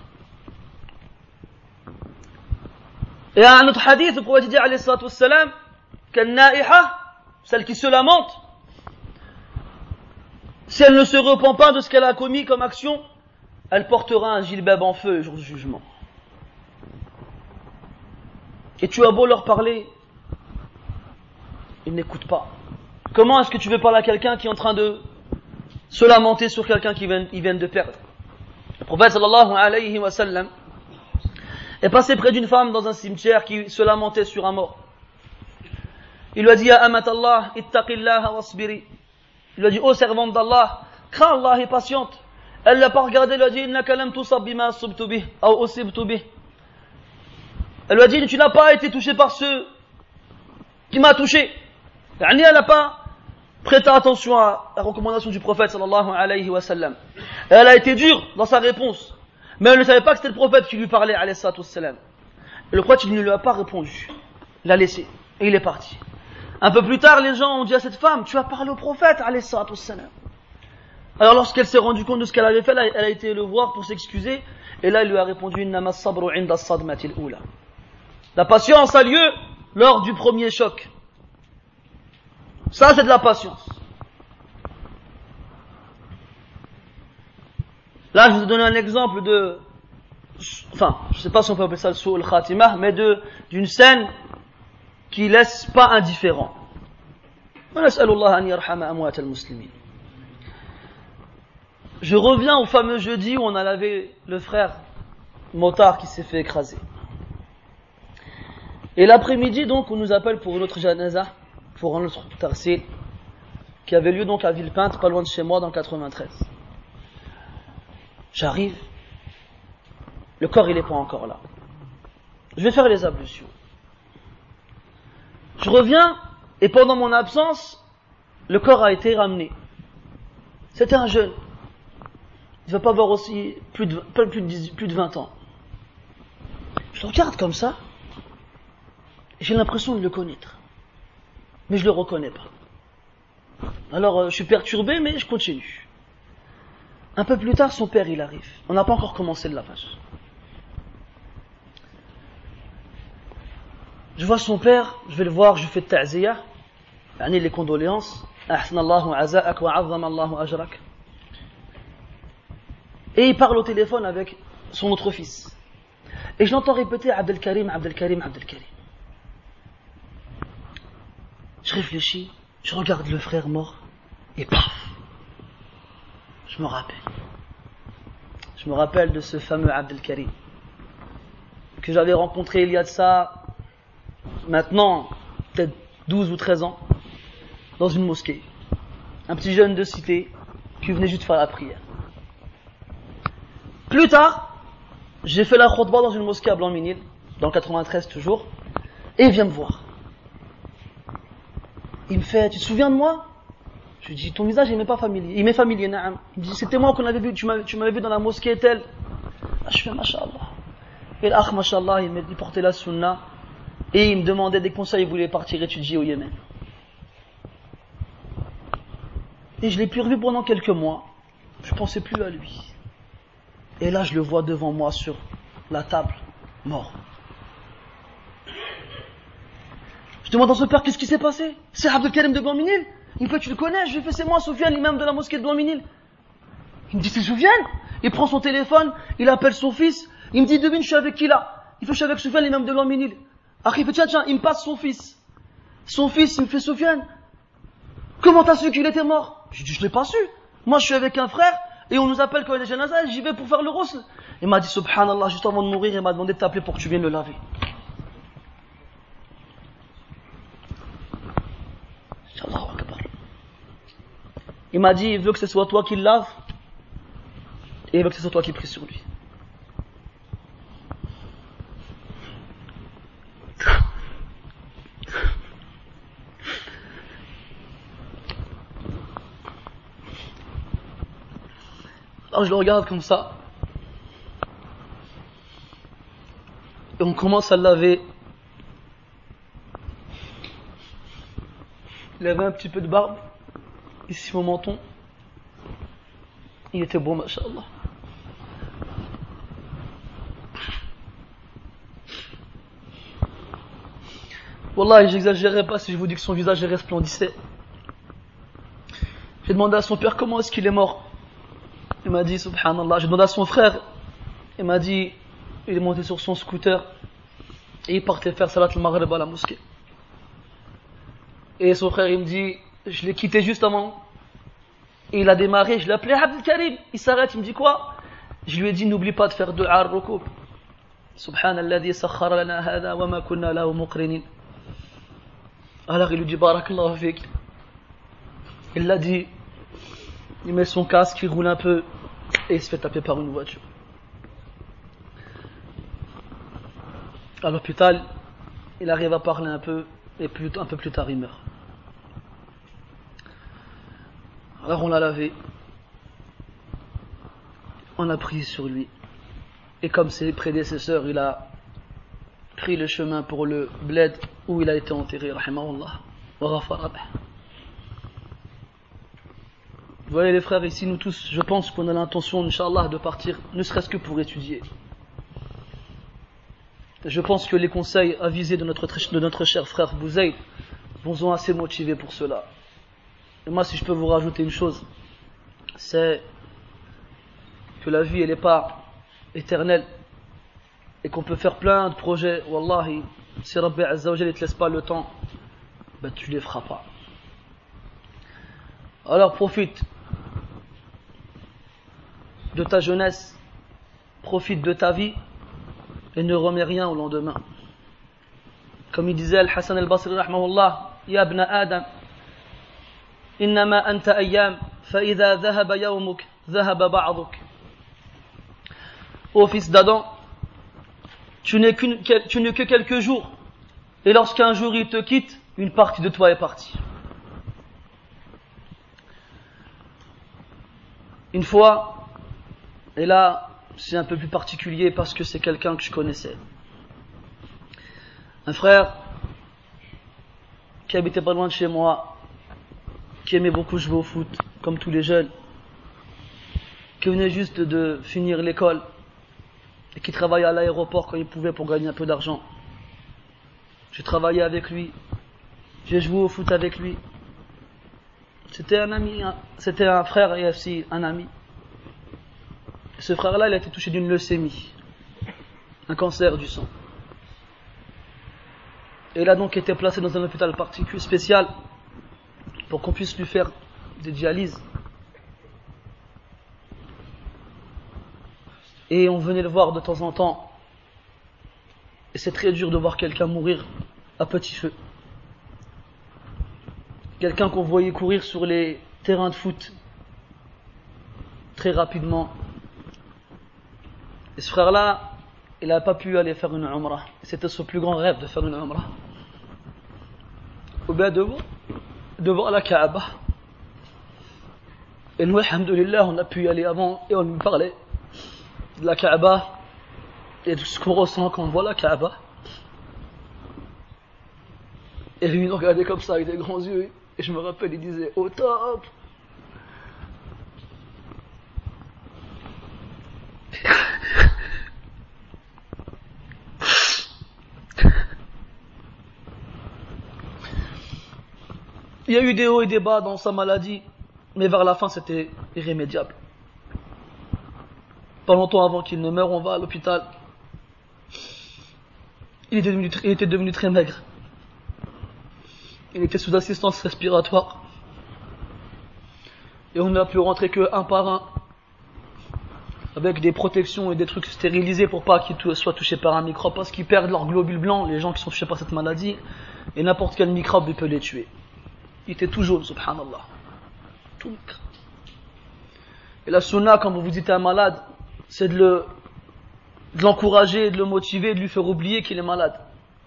Et à un autre hadith, le prophète dit, alayhi salatu wassalam, celle qui se lamente, si elle ne se repent pas de ce qu'elle a commis comme action, elle portera un gilbab en feu le jour du jugement. Et tu as beau leur parler, ils n'écoutent pas. Comment est-ce que tu veux parler à quelqu'un qui est en train de se lamenter sur quelqu'un qui vient, de perdre? Le prophète sallallahu alayhi wa sallam est passé près d'une femme dans un cimetière qui se lamentait sur un mort. Il lui a dit, Ya amat Allah, ittaqillah wasbiri. Il lui a dit, ô servante d'Allah, crains Allah et patiente. Elle l'a pas regardé, elle lui a dit, innaka lam tusab bima ou usibtu. Elle lui a dit, tu n'as pas été touché par ce qui m'a touché. Elle n'a pas prêté attention à la recommandation du prophète sallallahu alayhi wa sallam. Elle a été dure dans sa réponse. Mais elle ne savait pas que c'était le prophète qui lui parlait alayhi sallam. Le prophète, ne lui a pas répondu. Il l'a laissé. Et il est parti. Un peu plus tard, les gens ont dit à cette femme, tu as parlé au prophète. Alors lorsqu'elle s'est rendue compte de ce qu'elle avait fait, elle a été le voir pour s'excuser. Et là, il lui a répondu. La patience a lieu lors du premier choc. Ça, c'est de la patience. Là, je vous donner un exemple de, enfin, je ne sais pas si on peut appeler ça le al khatimah, mais d'une scène qui laisse pas indifférent. Je reviens au fameux jeudi où on a lavé le frère motard qui s'est fait écraser. Et l'après-midi, donc, on nous appelle pour une autre janaza, pour un autre tarsil, qui avait lieu donc à Villepinte, pas loin de chez moi, dans le 93. J'arrive, le corps il n'est pas encore là. Je vais faire les ablutions. Je reviens, et pendant mon absence, le corps a été ramené. C'était un jeune. Il ne va pas avoir aussi plus de, plus, de plus de 20 ans. Je le regarde comme ça, j'ai l'impression de le connaître. Mais je ne le reconnais pas. Alors euh, je suis perturbé, mais je continue. Un peu plus tard, son père, il arrive. On n'a pas encore commencé le lavage. Je vois son père, je vais le voir, je fais ta'ziya, les condoléances. Et il parle au téléphone avec son autre fils. Et je l'entends répéter Abdelkarim, Abdelkarim, Abdelkarim. Je réfléchis, je regarde le frère mort, et paf Je me rappelle. Je me rappelle de ce fameux Abdelkarim que j'avais rencontré il y a de ça, maintenant, peut-être 12 ou 13 ans, dans une mosquée. Un petit jeune de cité qui venait juste faire la prière. Plus tard, j'ai fait la khutbah dans une mosquée à Blanc-Minil, dans le 93 toujours, et il vient me voir. Il me fait, tu te souviens de moi? Je lui dis, ton visage il m'est pas familier. Il m'est familier, naam. Il me dit, c'était moi qu'on avait vu, tu m'avais vu dans la mosquée telle. Ah, je fais, mashallah. Et l'akh, mashallah, il, il portait la sunna. Et il me demandait des conseils, il voulait partir étudier au Yémen. Et je l'ai plus revu pendant quelques mois. Je pensais plus à lui. Et là, je le vois devant moi sur la table, mort. Je demande à son père qu'est-ce qui s'est passé? C'est Abdelkarim de Blanminil. Il me fait, tu le connais? Je lui fais, c'est moi, Soufiane, l'imam de la mosquée de Blanminil. Il me dit, c'est Soufiane? Il prend son téléphone, il appelle son fils. Il me dit, devine, je suis avec qui là? Il fait, je suis avec Soufiane, l'imam de Blanminil. Il me passe son fils. Son fils, il me fait, Soufiane, comment t'as su qu'il était mort? Je dis, je l'ai pas su. Moi, je suis avec un frère, et on nous appelle quand il y a des janazas, j'y vais pour faire le rosl. Il m'a dit, subhanallah, juste avant de mourir, il m'a demandé de t'appeler pour que tu viennes le laver. Il m'a dit, il veut que ce soit toi qui le lave, et il veut que ce soit toi qui prie sur lui. Alors je le regarde comme ça. Et on commence à le laver. Il avait un petit peu de barbe. Ici mon menton. Il était beau, machallah. Wallah, j'exagérerai pas si je vous dis que son visage resplendissait. J'ai demandé à son père comment est-ce qu'il est mort. Il m'a dit, subhanallah, j'ai demandé à son frère, il m'a dit, il est monté sur son scooter et il partait faire salat al-maghrib à la mosquée. Et son frère, il me dit, je l'ai quitté juste avant. Et il a démarré, je l'ai appelé Abdel Karim. Il s'arrête, il me dit quoi? Je lui ai dit, n'oublie pas de faire dua al-rukub. Subhanallah, sakhara lana. Alors il lui dit, barakallahu fik. Il l'a dit, il met son casque, il roule un peu et il se fait taper par une voiture. À l'hôpital, il arrive à parler un peu et un peu plus tard il meurt. Alors on l'a lavé, on a pris sur lui et comme ses prédécesseurs, il a pris le chemin pour le bled où il a été enterré, rahimahullah, vous voyez les frères, ici nous tous, je pense qu'on a l'intention, Inch'Allah, de partir, ne serait-ce que pour étudier. Je pense que les conseils avisés de notre, cher frère Bouzaï vous ont assez motivé pour cela. Et moi, si je peux vous rajouter une chose, c'est que la vie, elle n'est pas éternelle et qu'on peut faire plein de projets. Wallahi, si Rabbi Azzawajal ne te laisse pas le temps, ben, tu les feras pas. Alors profite de ta jeunesse, profite de ta vie et ne remets rien au lendemain. Comme il disait Al-Hassan al-Basri rahmahullah, Ya ibn Adam, anta ayyam, fa idha dhahaba yawmuk, dhahaba ba'duk. Ô fils d'Adam, tu n'es que quelques jours, et lorsqu'un jour il te quitte, une partie de toi est partie. Une fois, et là, c'est un peu plus particulier parce que c'est quelqu'un que je connaissais. Un frère qui habitait pas loin de chez moi, qui aimait beaucoup jouer au foot, comme tous les jeunes, qui venait juste de finir l'école et qui travaillait à l'aéroport quand il pouvait pour gagner un peu d'argent. J'ai travaillé avec lui, j'ai joué au foot avec lui. C'était un ami, c'était un frère et aussi un ami. Ce frère-là, il a été touché d'une leucémie, un cancer du sang. Il a donc été placé dans un hôpital particulier spécial pour qu'on puisse lui faire des dialyses. Et on venait le voir de temps en temps. Et c'est très dur de voir quelqu'un mourir à petit feu. Quelqu'un qu'on voyait courir sur les terrains de foot très rapidement et ce frère-là, il n'a pas pu aller faire une Umrah. C'était son plus grand rêve de faire une Umrah. Ou bien de voir, de voir la Kaaba. Et nous, alhamdoulilah, on a pu y aller avant et on lui parlait de la Kaaba et de ce qu'on ressent quand on voit la Kaaba. Et lui, il nous regardait comme ça avec des grands yeux. Et je me rappelle, il disait, au top Il y a eu des hauts et des bas dans sa maladie, mais vers la fin c'était irrémédiable. Pas longtemps avant qu'il ne meure, on va à l'hôpital. Il, était devenu très maigre. Il était sous assistance respiratoire. Et on n'a pu rentrer que un par un. Avec des protections et des trucs stérilisés pour pas qu'ils soient touchés par un microbe parce qu'ils perdent leur globule blanc, les gens qui sont touchés par cette maladie. Et n'importe quel microbe peut les tuer. Il était tout jaune, subhanallah. Tout Et la sunna, quand vous visitez un malade, c'est de le, l'encourager, de le motiver, de lui faire oublier qu'il est malade.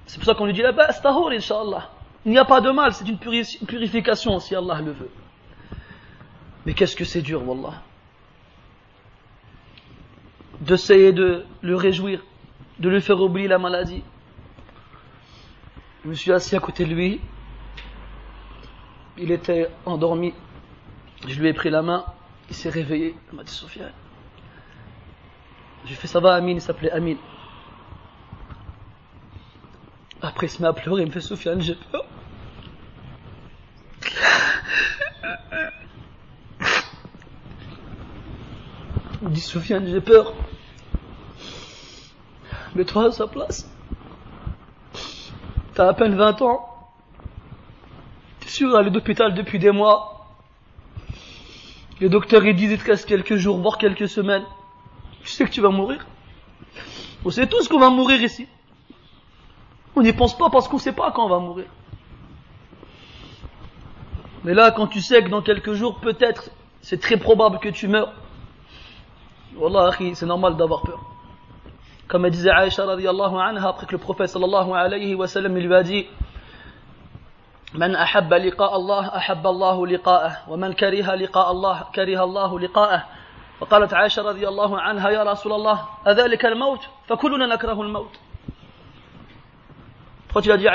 C'est pour ça qu'on lui dit là bas inshallah. Il n'y a pas de mal, c'est une purification si Allah le veut. Mais qu'est-ce que c'est dur, wallah. D'essayer de le réjouir, de lui faire oublier la maladie. Je me suis assis à côté de lui, il était endormi. Je lui ai pris la main, il s'est réveillé. Il m'a dit Sofiane. J'ai fait ça va, Amine, il s'appelait Amine. Après, il se met à pleurer, il me fait Sofiane, j'ai peur. Il dit Sofiane, j'ai peur. Mets-toi à sa place. T'as à peine 20 ans sûr, aller d'hôpital depuis des mois. Les docteurs ils disent il te reste quelques jours, voire quelques semaines. Tu sais que tu vas mourir. On sait tous qu'on va mourir ici. On n'y pense pas parce qu'on ne sait pas quand on va mourir. Mais là, quand tu sais que dans quelques jours, peut-être, c'est très probable que tu meurs. Wallah, c'est normal d'avoir peur. Comme elle disait Aïcha radiallahu anha, après que le prophète sallallahu alayhi wa sallam, il lui a dit, من أحب لقاء الله أحب الله لقاءه ومن كره لقاء الله كره الله لقاءه فقالت عائشة رضي الله عنها يا رسول الله أذلك الموت فكلنا نكره الموت Quand il a dit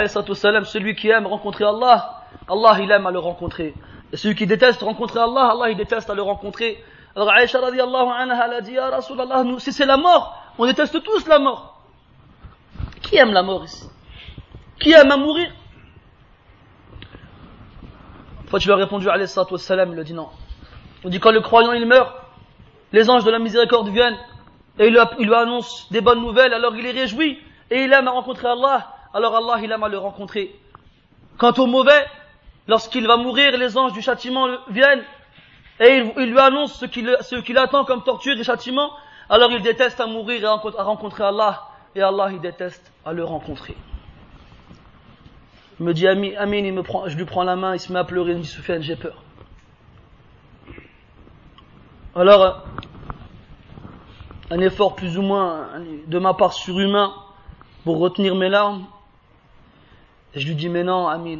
celui qui aime rencontrer Allah, Allah il aime à le rencontrer. Et celui qui déteste rencontrer Allah, Allah il déteste à le rencontrer. Alors Aïcha radiallahu anha elle a dit, Ya Rasulallah, nous, si c'est la mort, on déteste tous la mort. Qui aime la mort ici Qui aime à mourir fois tu lui as répondu, alayhi salam, il a dit non. On dit quand le croyant il meurt, les anges de la miséricorde viennent et il lui, annoncent des bonnes nouvelles, alors il est réjoui et il aime à rencontrer Allah, alors Allah il aime à le rencontrer. Quant au mauvais, lorsqu'il va mourir, les anges du châtiment viennent et ils, lui annoncent ce qui, ce l'attend comme torture et châtiment, alors il déteste à mourir et à rencontrer Allah, et Allah il déteste à le rencontrer. Il me dit Amin, il me prend, je lui prends la main, il se met à pleurer, il me dit Soufiane, j'ai peur. Alors, un effort plus ou moins de ma part surhumain pour retenir mes larmes. Et je lui dis Mais non, Amin,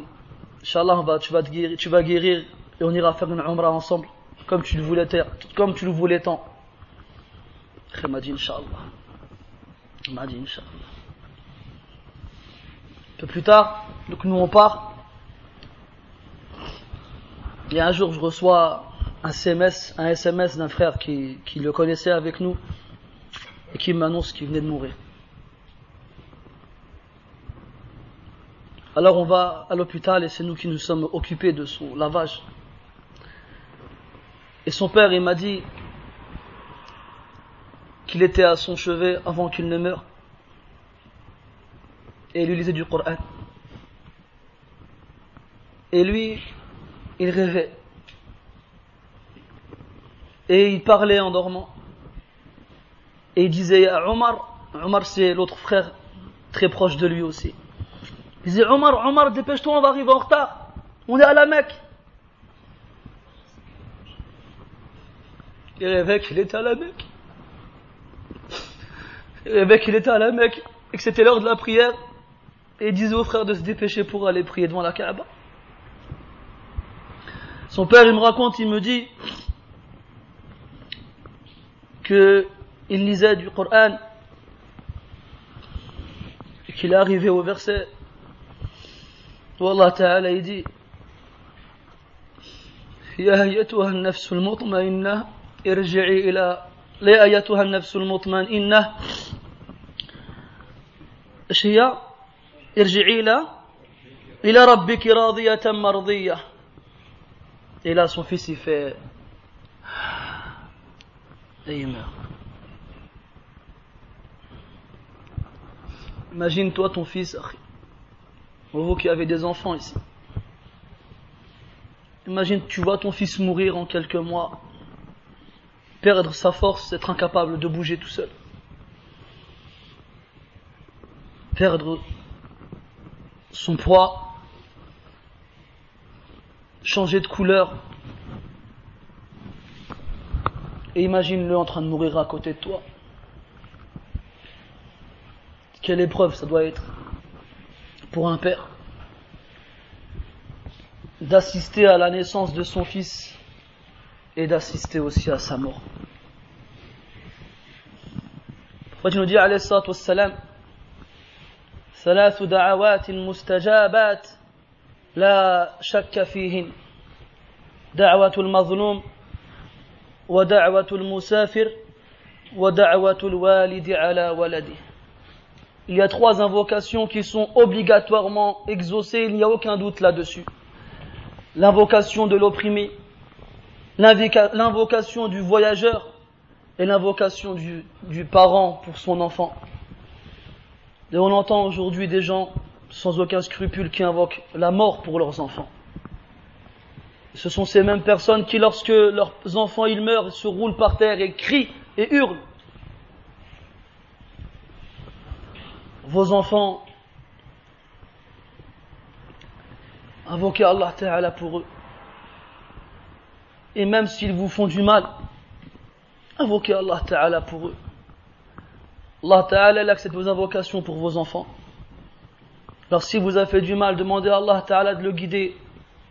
Inch'Allah, tu, vas guérir, tu vas guérir et on ira faire une umrah ensemble, comme tu le voulais, comme tu le voulais tant. Il Inch'Allah. Il Inch'Allah. Peu plus tard, donc nous on part. Et un jour je reçois un SMS, un SMS d'un frère qui, qui le connaissait avec nous et qui m'annonce qu'il venait de mourir. Alors on va à l'hôpital et c'est nous qui nous sommes occupés de son lavage. Et son père, il m'a dit qu'il était à son chevet avant qu'il ne meure. Et il lui lisait du Coran. Et lui, il rêvait. Et il parlait en dormant. Et il disait à Omar, Omar c'est l'autre frère très proche de lui aussi. Il disait Omar, Omar, dépêche-toi, on va arriver en retard. On est à la Mecque. Il rêvait qu'il était à la Mecque. Et mec, il était à la Mecque, et que c'était l'heure de la prière, et il disait aux frères de se dépêcher pour aller prier devant la Kaaba. Son père, il me raconte, il me dit que il lisait du Coran et qu'il est arrivé au verset où Allah Ta'ala il dit يا أيتها النفس المطمئنة ارجعي إلى يا أيتها النفس المطمئنة ايش هي؟ ارجعي إلى إلى ربك راضية مرضية Et là, son fils, il fait. Et il meurt. Imagine-toi ton fils, vous qui avez des enfants ici. Imagine, tu vois ton fils mourir en quelques mois, perdre sa force, être incapable de bouger tout seul. Perdre son poids, changer de couleur. Et imagine-le en train de mourir à côté de toi. Quelle épreuve ça doit être pour un père d'assister à la naissance de son fils et d'assister aussi à sa mort. Le nous dit alayhi ثلاث دعوات مستجابات لا شك فيهن دعوة المظلوم ودعوة المسافر ودعوة الوالد على ولده Il y a trois invocations qui sont obligatoirement exaucées, il n'y a aucun doute là-dessus. L'invocation de l'opprimé, l'invocation du voyageur et l'invocation du, du parent pour son enfant. Et on entend aujourd'hui des gens sans aucun scrupule qui invoquent la mort pour leurs enfants. Ce sont ces mêmes personnes qui, lorsque leurs enfants meurent, se roulent par terre et crient et hurlent. Vos enfants, invoquez Allah Ta'ala pour eux. Et même s'ils vous font du mal, invoquez Allah Ta'ala pour eux. Allah Ta'ala accepte vos invocations pour vos enfants. Alors si vous avez fait du mal, demandez à Allah Ta'ala de le guider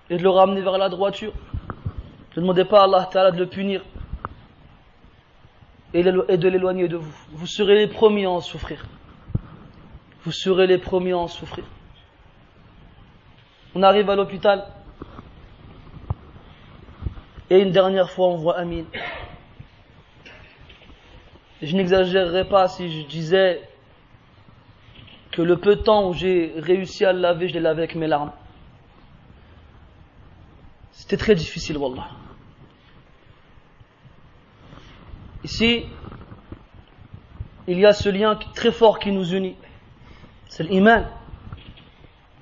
et de le ramener vers la droiture. Ne demandez pas à Allah Ta'ala de le punir et de l'éloigner de vous. Vous serez les premiers à en souffrir. Vous serez les premiers à en souffrir. On arrive à l'hôpital et une dernière fois on voit Amin. Je n'exagérerai pas si je disais que le peu de temps où j'ai réussi à le laver, je l'ai lavé avec mes larmes. C'était très difficile, Wallah. Ici, il y a ce lien très fort qui nous unit. C'est l'iman.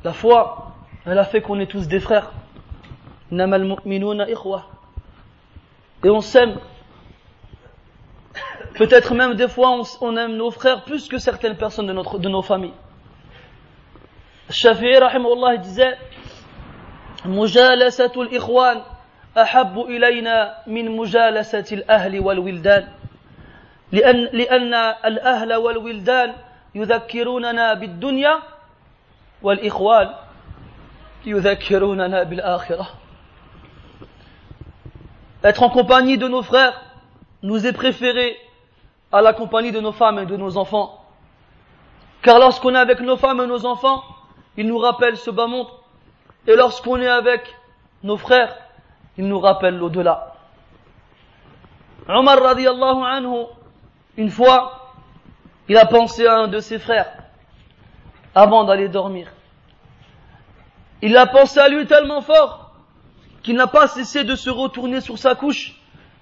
La foi, elle a fait qu'on est tous des frères. Et on s'aime. Peut-être même des fois on, aime nos frères plus que certaines personnes de, notre, de nos familles. الشافعي رحمه الله disait مجالسة الإخوان أحب إلينا من مجالسة الأهل والولدان لأن, لأن الأهل والولدان يذكروننا بالدنيا والإخوان يذكروننا بالآخرة Être en compagnie de nos frères nous est préféré à la compagnie de nos femmes et de nos enfants. Car lorsqu'on est avec nos femmes et nos enfants, il nous rappelle ce bas monde. Et lorsqu'on est avec nos frères, il nous rappelle l'au-delà. Omar radiallahu anhu, une fois, il a pensé à un de ses frères avant d'aller dormir. Il a pensé à lui tellement fort qu'il n'a pas cessé de se retourner sur sa couche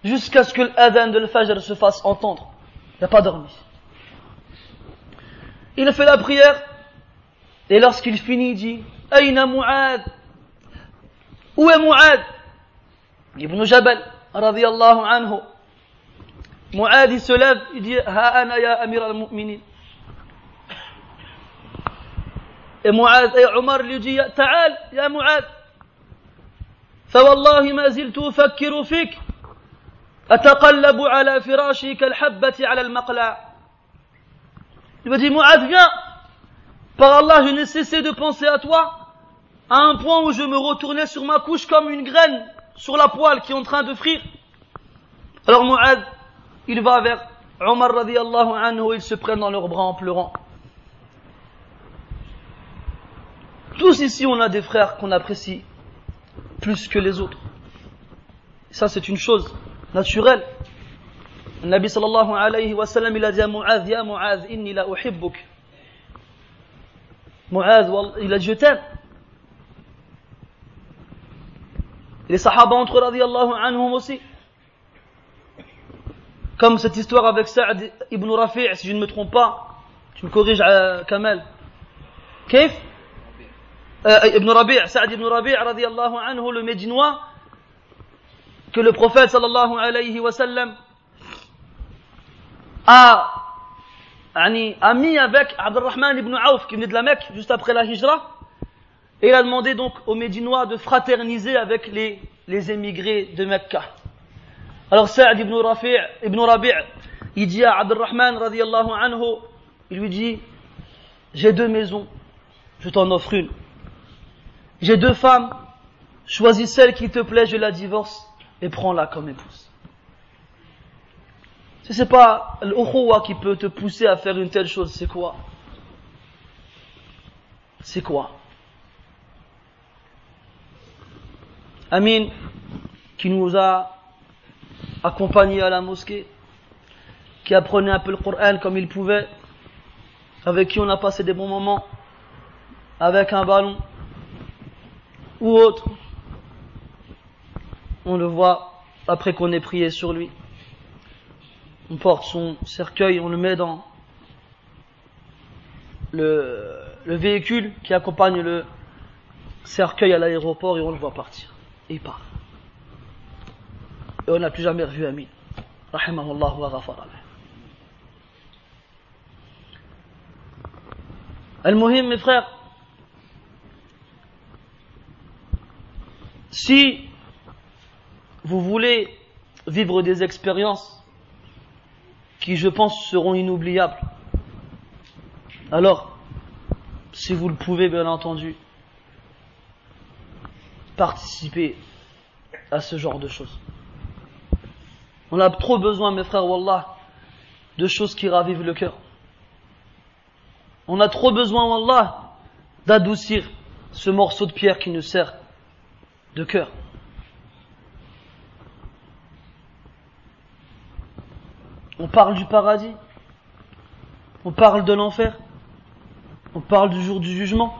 jusqu'à ce que l'adhan de l'Fajr se fasse entendre. Il n'a pas dormi. Il a fait la prière et lorsqu'il finit, il dit Aïna Mu'ad Où est Mu'ad Ibn Jabal, radiyallahu anhu. Mu'ad, il se lève, il dit Ha ana ya Amir al-Mu'minin. Et Mu'ad, et Omar lui dit Ta'al, ya Mu'ad. فوالله ما زلت أفكر فيك il me dit, Mu'ad, viens. Par Allah, je n'ai cessé de penser à toi, à un point où je me retournais sur ma couche comme une graine sur la poêle qui est en train de frire. Alors Mu'ad, il va vers Omar radiallahu anhu, ils se prennent dans leurs bras en pleurant. Tous ici, on a des frères qu'on apprécie plus que les autres. Ça, c'est une chose. Naturelle. Le Nabi sallallahu alayhi wa sallam, il a dit à Mu'adh, Ya Mu'adh, inni la uhibbuk. Mu'adh, il a dit, je t'aime. Les sahaba entre radiallahu anhum aussi. Comme cette histoire avec Sa'd ibn Rafi' si je ne me trompe pas. Tu me corriges, Kamal. Kif Ibn Rabi' Sa'd ibn Rabi' radiallahu anhu, le Médinois, que le prophète wa sallam a, a mis avec Abdurrahman ibn Auf qui venait de la Mecque juste après la Hijra. Et il a demandé donc aux Médinois de fraterniser avec les, émigrés de Mecca. Alors Sa'd ibn ibn Rabi' il dit à Abdurrahman radiallahu anhu, il lui dit, j'ai deux maisons, je t'en offre une. J'ai deux femmes, choisis celle qui te plaît, je la divorce et prends-la comme épouse. Si c'est pas l'ukhuwa qui peut te pousser à faire une telle chose, c'est quoi? C'est quoi? Amin, qui nous a accompagnés à la mosquée, qui apprenait un peu le Coran comme il pouvait, avec qui on a passé des bons moments, avec un ballon ou autre. On le voit après qu'on ait prié sur lui. On porte son cercueil, on le met dans le, le véhicule qui accompagne le cercueil à l'aéroport et on le voit partir. Et il part. Et on n'a plus jamais revu Amin. Rahimahullah wa Al-Muhim, mes frères, si vous voulez vivre des expériences qui, je pense, seront inoubliables, alors, si vous le pouvez, bien entendu, participer à ce genre de choses. On a trop besoin, mes frères, Wallah, de choses qui ravivent le cœur. On a trop besoin, Wallah, d'adoucir ce morceau de pierre qui nous sert de cœur. On parle du paradis, on parle de l'enfer, on parle du jour du jugement,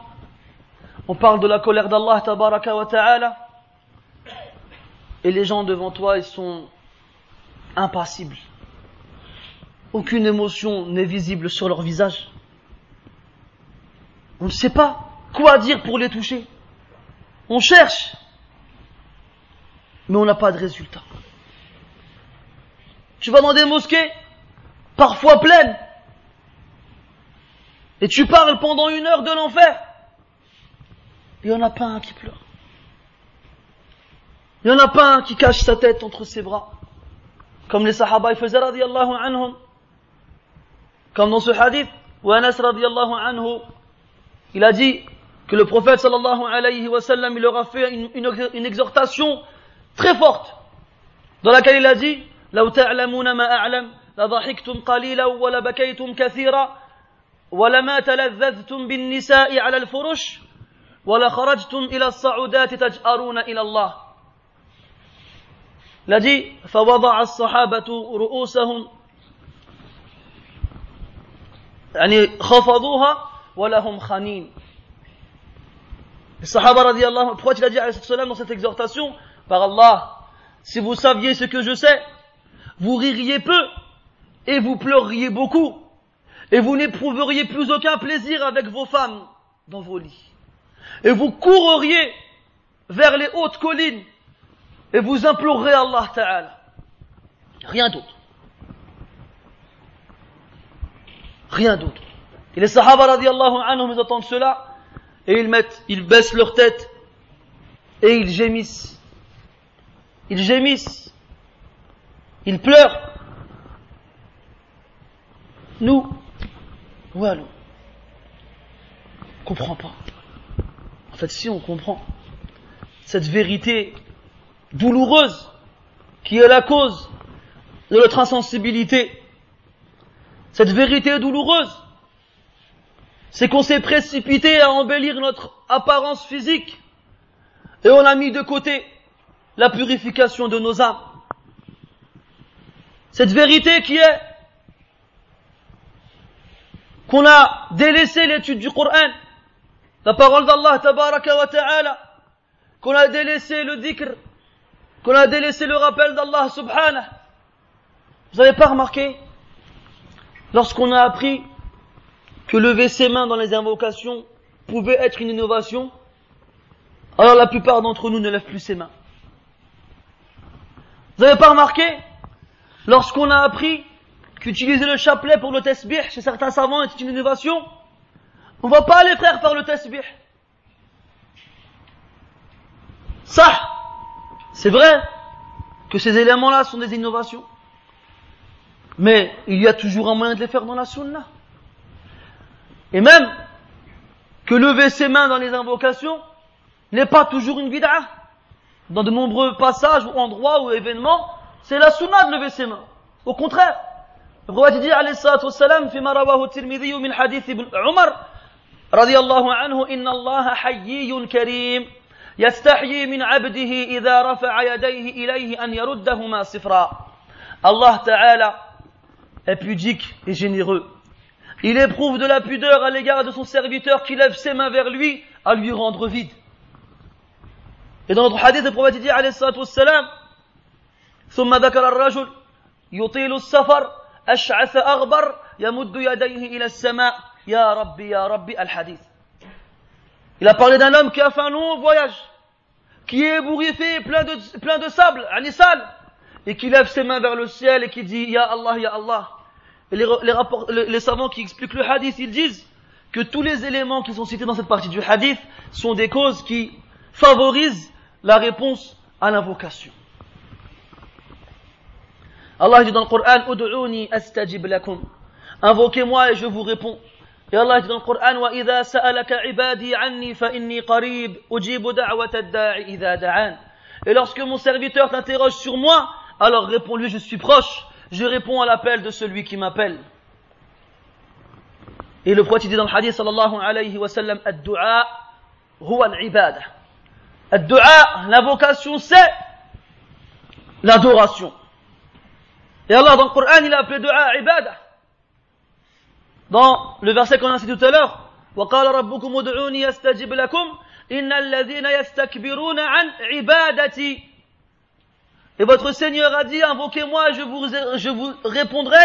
on parle de la colère d'Allah tabaraka wa ta'ala, et les gens devant toi, ils sont impassibles. Aucune émotion n'est visible sur leur visage. On ne sait pas quoi dire pour les toucher. On cherche, mais on n'a pas de résultat. Tu vas dans des mosquées, parfois pleines, et tu parles pendant une heure de l'enfer. Il n'y en a pas un qui pleure. Il n'y en a pas un qui cache sa tête entre ses bras. Comme les sahaba faisaient radiallahu anhum. Comme dans ce hadith où Anas radiallahu anhu, il a dit que le prophète sallallahu alayhi wa sallam, il leur a fait une exhortation très forte dans laquelle il a dit لو تعلمون ما أعلم لضحكتم قليلا ولبكيتم كثيرا ولما تلذذتم بالنساء على الفرش ولخرجتم إلى الصعودات تجأرون إلى الله. الذي فوضع الصحابة رؤوسهم يعني خفضوها ولهم خنين. الصحابة رضي الله pourquoi il a dit à dans cette exhortation? Par Allah. Si vous saviez ce que je sais vous ririez peu et vous pleuriez beaucoup et vous n'éprouveriez plus aucun plaisir avec vos femmes dans vos lits et vous courriez vers les hautes collines et vous implorerez Allah Ta'ala. Rien d'autre. Rien d'autre. Et les Sahaba radiallahu anhum, ils entendent cela et ils mettent, ils baissent leur tête et ils gémissent. Ils gémissent. Ils pleurent. Nous, non. On comprend pas. En fait, si on comprend cette vérité douloureuse qui est la cause de notre insensibilité, cette vérité douloureuse, c'est qu'on s'est précipité à embellir notre apparence physique et on a mis de côté la purification de nos âmes. Cette vérité qui est qu'on a délaissé l'étude du Coran, la parole d'Allah tabaraka wa ta'ala, qu'on a délaissé le dhikr, qu'on a délaissé le rappel d'Allah subhanahu. Vous n'avez pas remarqué? Lorsqu'on a appris que lever ses mains dans les invocations pouvait être une innovation, alors la plupart d'entre nous ne lèvent plus ses mains. Vous n'avez pas remarqué? Lorsqu'on a appris qu'utiliser le chapelet pour le tasbih chez certains savants est une innovation, on va pas frères faire le tasbih. Ça, c'est vrai que ces éléments-là sont des innovations. Mais il y a toujours un moyen de les faire dans la sunna. Et même que lever ses mains dans les invocations n'est pas toujours une bid'a. Dans de nombreux passages ou endroits ou événements, c'est la sunna de lever ses mains. Au contraire, le prophète dit alayhi salatu wassalam فيما رواه الترمذي من حديث عمر رضي الله عنه إن الله حيي كريم يستحيي من عبده إذا رفع يديه إليه أن يردهما صفرا Allah Ta'ala est pudique et généreux. Il éprouve de la pudeur à l'égard de son serviteur qui lève ses mains vers lui à lui rendre vide. Et dans notre hadith, le prophète dit alayhi salatu wassalam ثم ذكر الرجل يطيل السفر أشعث أغبر يمد يديه إلى السماء يا ربي يا ربي الحديث Il a parlé d'un homme qui a fait un long voyage, qui est ébouriffé, plein de, plein de sable, anisal, et qui lève ses mains vers le ciel et qui dit Ya Allah, Ya Allah. Et les, les, rapports, les, les savants qui expliquent le hadith, ils disent que tous les éléments qui sont cités dans cette partie du hadith sont des causes qui favorisent la réponse à l'invocation. Allah dit dans le Coran, Udu'uni astajib lakum. Invoquez-moi et je vous réponds. Et Allah dit dans le Coran, وَإِذَا سَأَلَكَ عِبَادِي عَنِّي فَإِنِّي قَرِيب أُجِيبُ دَعْوَةَ الدَّاعِ إِذَا دَعَانِ Et lorsque mon serviteur t'interroge sur moi, alors réponds-lui, je suis proche, je réponds à l'appel de celui qui m'appelle. Et le prophète dit dans le hadith sallallahu alayhi wa sallam, Ad-du'a huwa al-ibada. Ad-du'a, l'invocation c'est l'adoration. Et Allah dans le Coran, il a appelé du'a ibada. Dans le verset qu'on a cité tout à l'heure, وقال ربكم ادعوني يستجب لكم إن الذين يستكبرون عن عبادتي Et votre Seigneur a dit, invoquez-moi, je vous, je vous répondrai,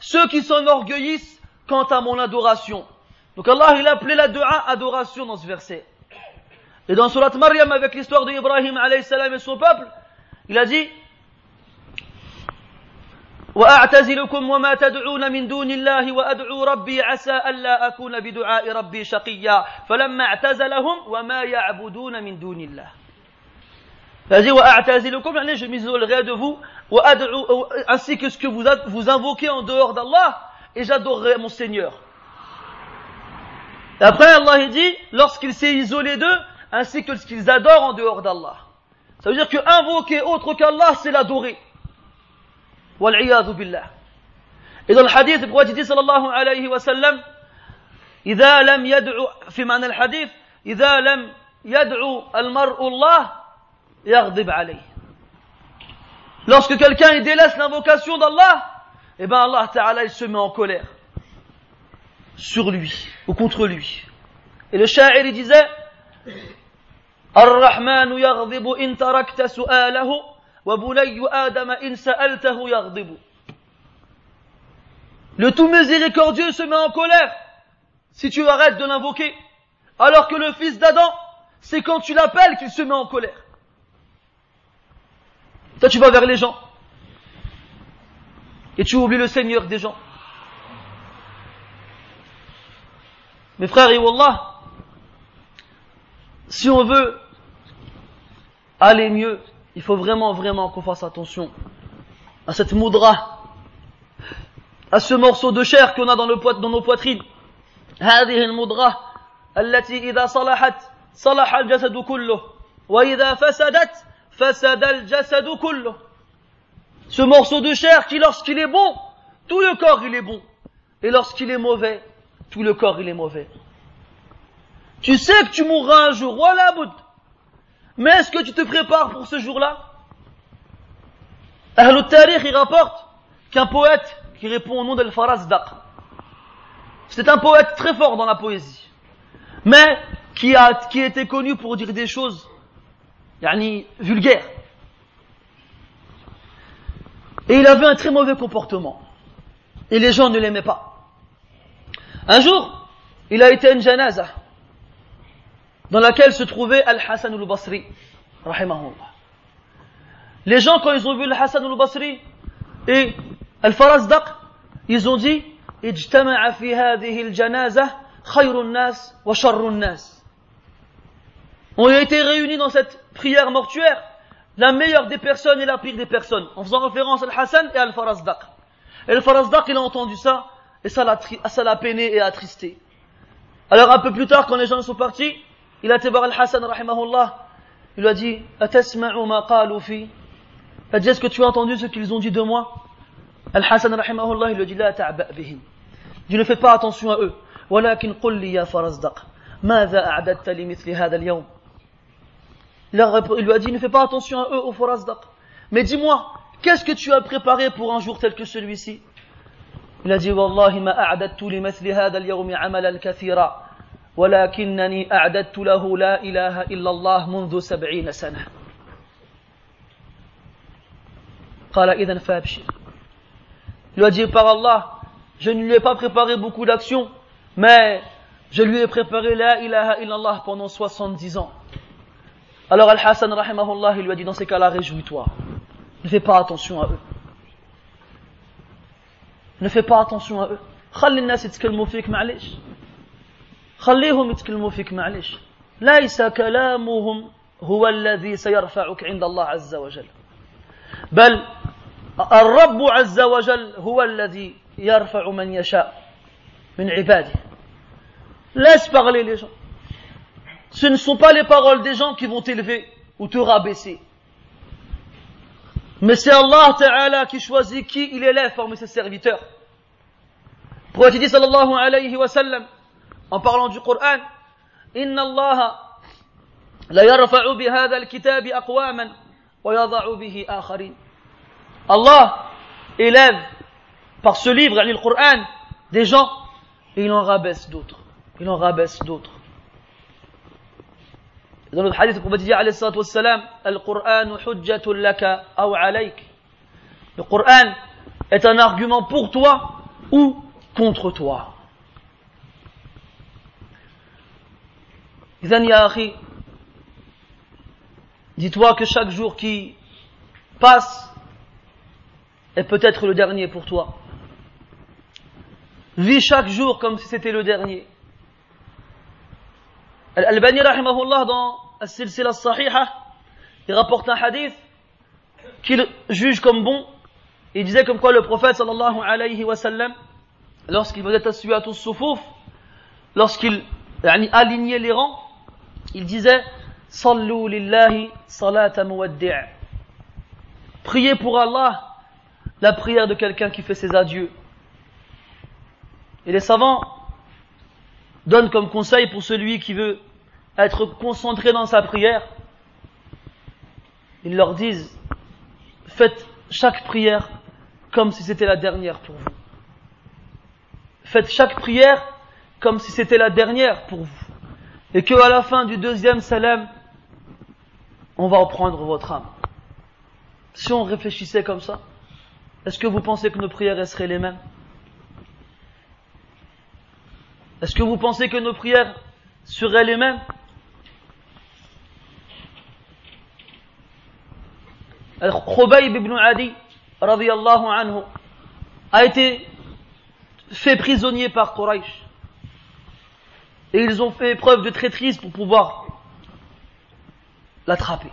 ceux qui s'enorgueillissent quant à mon adoration. Donc Allah, il a appelé la dua adoration dans ce verset. Et dans Surat Maryam, avec l'histoire d'Ibrahim alayhi salam et son peuple, il a dit, وأعتزلكم وما تدعون من دون الله وأدعو ربي عسى ألا أكون بدعاء ربي شقيا فلما اعتزلهم وما يعبدون من دون الله Vas-y, وأعتزلكم, يعني je m'isolerai de vous, وأدعو, ainsi que ce que vous, vous invoquez en dehors d'Allah, et j'adorerai mon Seigneur. Et après, Allah il dit, lorsqu'il s'est isolé d'eux, ainsi que ce qu'ils adorent en dehors d'Allah. Ça veut dire que invoquer autre qu'Allah, c'est l'adorer. والعياذ بالله إذا الحديث بوجه صلى الله عليه وسلم إذا لم يدعو في معنى الحديث إذا لم يدعو المرء الله يغضب عليه Lorsque quelqu'un délaisse l'invocation d'Allah, eh bien Allah Ta'ala il se met en colère sur lui ou contre lui. Et le sha'ir il disait الرحمن يغضب إن تركت سؤاله Le tout miséricordieux se met en colère si tu arrêtes de l'invoquer. Alors que le fils d'Adam, c'est quand tu l'appelles qu'il se met en colère. Toi, tu vas vers les gens. Et tu oublies le Seigneur des gens. Mes frères, et Wallah, si on veut aller mieux, il faut vraiment, vraiment qu'on fasse attention à cette moudra, à ce morceau de chair qu'on a dans, le, dans nos poitrines, هذه المضغة التي إذا صلحت صلح الجسد كله وإذا فسدت فسد الجسد كله Ce morceau de chair qui lorsqu'il est bon, tout le corps il est bon. Et lorsqu'il est mauvais, tout le corps il est mauvais. Tu sais que tu mourras un jour, voilà bout. Mais est-ce que tu te prépares pour ce jour-là? Ahl Tariq il rapporte qu'un poète qui répond au nom d'Al-Faraz c'est un poète très fort dans la poésie, mais qui a, qui était connu pour dire des choses yani, vulgaires. Et il avait un très mauvais comportement. Et les gens ne l'aimaient pas. Un jour, il a été une janaza dans laquelle se trouvait Al-Hassan al-Basri, rahimahullah. Les gens, quand ils ont vu Al-Hassan al-Basri et Al-Farazdaq, ils ont dit, اجتمع في هذه الجنازة خير الناس وشر الناس. On a été réunis dans cette prière mortuaire, la meilleure des personnes et la pire des personnes, en faisant référence à Al-Hassan et à Al-Farazdaq. Et Al-Farazdaq, il a entendu ça, et ça l'a peiné et attristé. Alors un peu plus tard, quand les gens sont partis, il a été voir Al-Hassan, rahimahullah, il lui a dit, Atasma'u ma qalu fi Il a dit, est-ce que tu as entendu ce qu'ils ont dit de moi Al-Hassan, rahimahullah, il lui a dit, la ta'ba bihim. Il ne fais pas attention à eux. ولكن قل لي يا فرزدق ماذا أعددت لمثل هذا اليوم Il lui a dit, ne fais pas attention à eux, au Farazdaq. Mais dis-moi, qu'est-ce que tu as préparé pour un jour tel que celui-ci Il a dit, والله ما أعددت لمثل هذا اليوم عملا كثيرا ولكنني أعددت له لا إله إلا الله منذ سبعين سنة قال إذا فابشر Il lui a dit par Allah, je ne lui ai pas préparé beaucoup d'actions, mais je lui ai préparé la ilaha illallah pendant 70 ans. Alors Al-Hassan rahimahullah, il lui a dit dans ces cas-là, réjouis-toi. Ne fais pas attention à eux. Ne fais pas attention à eux. خلي الناس يتكلموا فيك معلش خليهم يتكلموا فيك معلش ليس كلامهم هو الذي سيرفعك عند الله عز وجل بل الرب عز وجل هو الذي يرفع من يشاء من عباده laisse parler les gens ce ne sont pas les paroles des gens qui vont t'élever ou te rabaisser mais c'est Allah Ta'ala qui choisit qui il élève parmi ses serviteurs prophète dit sallallahu alayhi wa sallam en parlant du Coran إن الله لا يرفع بهذا الكتاب أقواما ويضع به آخرين Allah élève par ce livre, le Coran, des gens et il en rabaisse d'autres. Il en rabaisse d'autres. Dans le hadith, le prophète dit alayhi salatu wassalam, Al-Qur'an hujjatun laka aw alayk. Le Coran est un argument pour toi ou contre toi. Akhi, dis-toi que chaque jour qui passe est peut-être le dernier pour toi. Vis chaque jour comme si c'était le dernier. Al-Albani rahimahullah dans As-Silsila Sahiha, il rapporte un hadith qu'il juge comme bon. Il disait comme quoi le prophète sallallahu alayhi wa sallam, lorsqu'il faisait tassuat soufouf, lorsqu'il alignait les rangs, il disait Sallu lillahi Priez pour Allah la prière de quelqu'un qui fait ses adieux. Et les savants donnent comme conseil pour celui qui veut être concentré dans sa prière, ils leur disent, faites chaque prière comme si c'était la dernière pour vous. Faites chaque prière comme si c'était la dernière pour vous. Et qu'à la fin du deuxième salam, on va reprendre votre âme. Si on réfléchissait comme ça, est-ce que vous pensez que nos prières seraient les mêmes? Est-ce que vous pensez que nos prières seraient les mêmes? Khubayb ibn Adi, radiallahu anhu, a été fait prisonnier par Quraysh. Et ils ont fait preuve de traîtrise pour pouvoir l'attraper.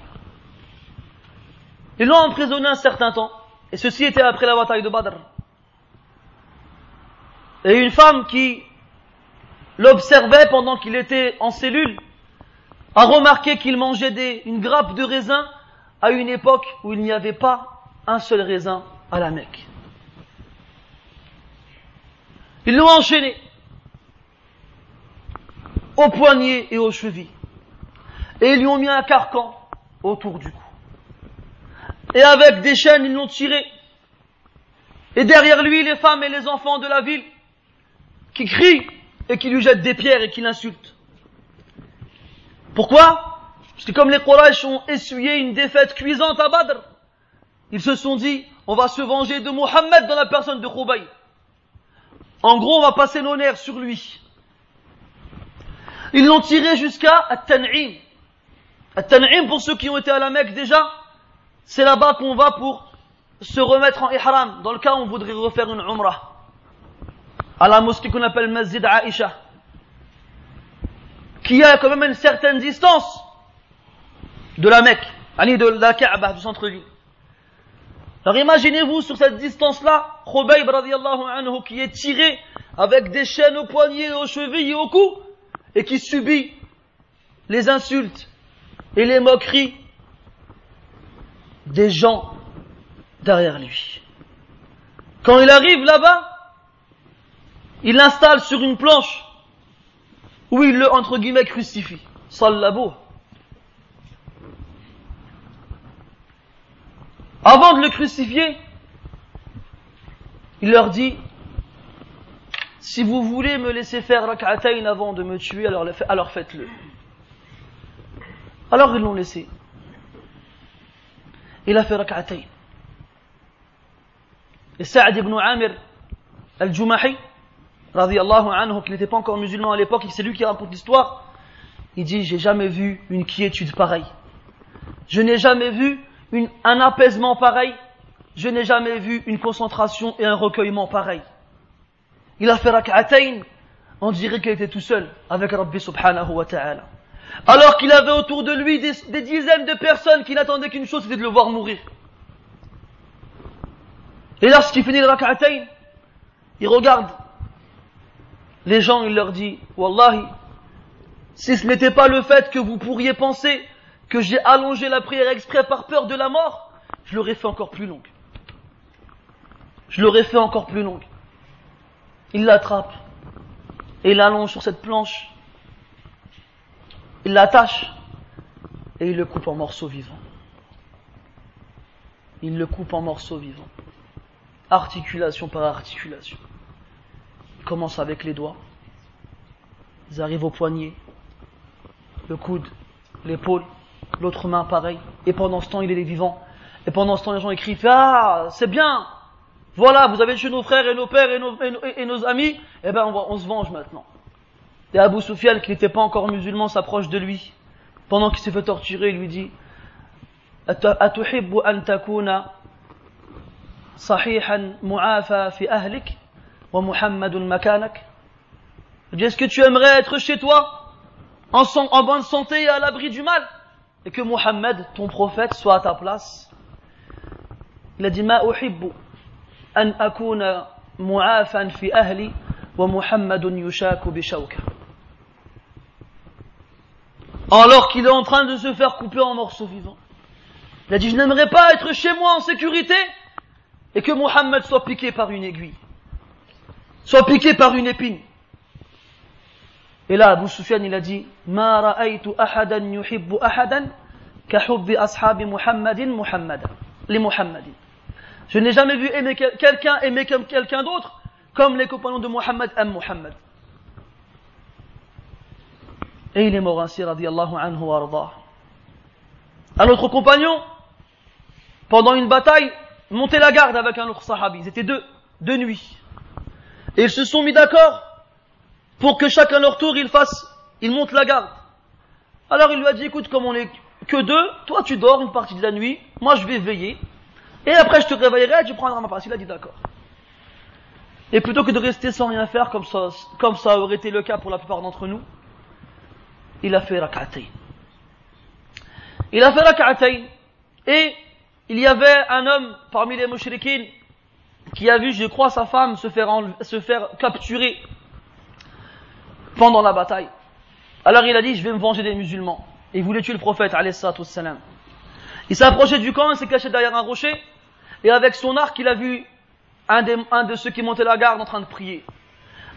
Ils l'ont emprisonné un certain temps. Et ceci était après la bataille de Badr. Et une femme qui l'observait pendant qu'il était en cellule, a remarqué qu'il mangeait une grappe de raisin à une époque où il n'y avait pas un seul raisin à la Mecque. Ils l'ont enchaîné aux poignets et aux chevilles. Et ils lui ont mis un carcan autour du cou. Et avec des chaînes, ils l'ont tiré. Et derrière lui, les femmes et les enfants de la ville qui crient et qui lui jettent des pierres et qui l'insultent. Pourquoi? Parce que comme les Quraysh ont essuyé une défaite cuisante à Badr, ils se sont dit, on va se venger de Mohammed dans la personne de Khoubaï. En gros, on va passer nos nerfs sur lui. Ils l'ont tiré jusqu'à At-Tan'im. At-Tan'im, pour ceux qui ont été à la Mecque déjà, c'est là-bas qu'on va pour se remettre en ihram, dans le cas où on voudrait refaire une umrah. À la mosquée qu'on appelle Masjid Aisha. Qui a quand même une certaine distance de la Mecque, de la Kaaba, du centre-ville. Alors imaginez-vous sur cette distance-là, Khubayb radiallahu anhu qui est tiré avec des chaînes aux poignets, aux chevilles et au cou, et qui subit les insultes et les moqueries des gens derrière lui. Quand il arrive là-bas, il l'installe sur une planche où il le, entre guillemets, crucifie. Sallabou. Avant de le crucifier, il leur dit, si vous voulez me laisser faire rak'atayn avant de me tuer, alors, faites-le. Alors ils l'ont laissé. Il a fait rak'atayn. Et Sa'd ibn Amir al-Jumahi, anhu, qui n'était pas encore musulman à l'époque, c'est lui qui raconte l'histoire, il dit, j'ai jamais vu une quiétude pareille. Je n'ai jamais vu un apaisement pareil. Je n'ai jamais vu une concentration et un recueillement pareil. Il a fait rak'atayn, on dirait qu'il était tout seul avec Rabbi subhanahu wa ta'ala. Alors qu'il avait autour de lui des, dizaines de personnes qui n'attendaient qu'une chose, c'était de le voir mourir. Et lorsqu'il finit le rak'atayn, il regarde les gens, il leur dit, Wallahi, si ce n'était pas le fait que vous pourriez penser que j'ai allongé la prière exprès par peur de la mort, je l'aurais fait encore plus longue. Je l'aurais fait encore plus longue. Il l'attrape et il l'allonge sur cette planche. Il l'attache et il le coupe en morceaux vivants. Il le coupe en morceaux vivants. Articulation par articulation. Il commence avec les doigts. Ils arrivent au poignet, le coude, l'épaule, l'autre main pareil. Et pendant ce temps, il est vivant. Et pendant ce temps, les gens écrivent Ah, c'est bien voilà, vous avez tué nos frères et nos pères et nos, amis, eh ben on, va, on, se venge maintenant. Et Abu Sufyan, qui n'était pas encore musulman, s'approche de lui. Pendant qu'il s'est fait torturer, il lui dit Atuhibbu an sahihan mu'afa fi ahlik wa Muhammadun makanak? Est-ce que tu aimerais être chez toi, en, en bonne santé et à l'abri du mal? Et que Muhammad, ton prophète, soit à ta place Il a dit Ma uhibbu fi ahli wa Muhammadun yushaku bi Alors qu'il est en train de se faire couper en morceaux vivants. Il a dit Je n'aimerais pas être chez moi en sécurité et que Mohammed soit piqué par une aiguille, soit piqué par une épine. Et là, Abu Sufyan, il a dit, ra'aytu ahadan yuhibbu ahadan kahubbi ashabi Muhammadin Muhammadan. Les Muhammadin. Je n'ai jamais vu aimer quelqu'un aimer comme quelqu'un d'autre, comme les compagnons de Muhammad aiment Muhammad. Et il est mort ainsi, radiallahu anhu. Un autre compagnon, pendant une bataille, montait la garde avec un autre sahabi. Ils étaient deux, deux nuits. Et ils se sont mis d'accord pour que chacun leur tour, il fasse, il monte la garde. Alors il lui a dit, écoute, comme on est que deux, toi tu dors une partie de la nuit, moi je vais veiller, et après je te réveillerai tu prendras ma place. Il a dit d'accord. Et plutôt que de rester sans rien faire, comme ça, aurait été le cas pour la plupart d'entre nous, il a fait rak'atay. Il a fait rak'atay, et il y avait un homme parmi les mouchriquines qui a vu, je crois, sa femme se faire, capturer pendant la bataille. Alors il a dit, je vais me venger des musulmans. Il voulait tuer le prophète, salam. Il s'est approché du camp, il s'est caché derrière un rocher, et avec son arc, il a vu un, de ceux qui montaient la garde en train de prier.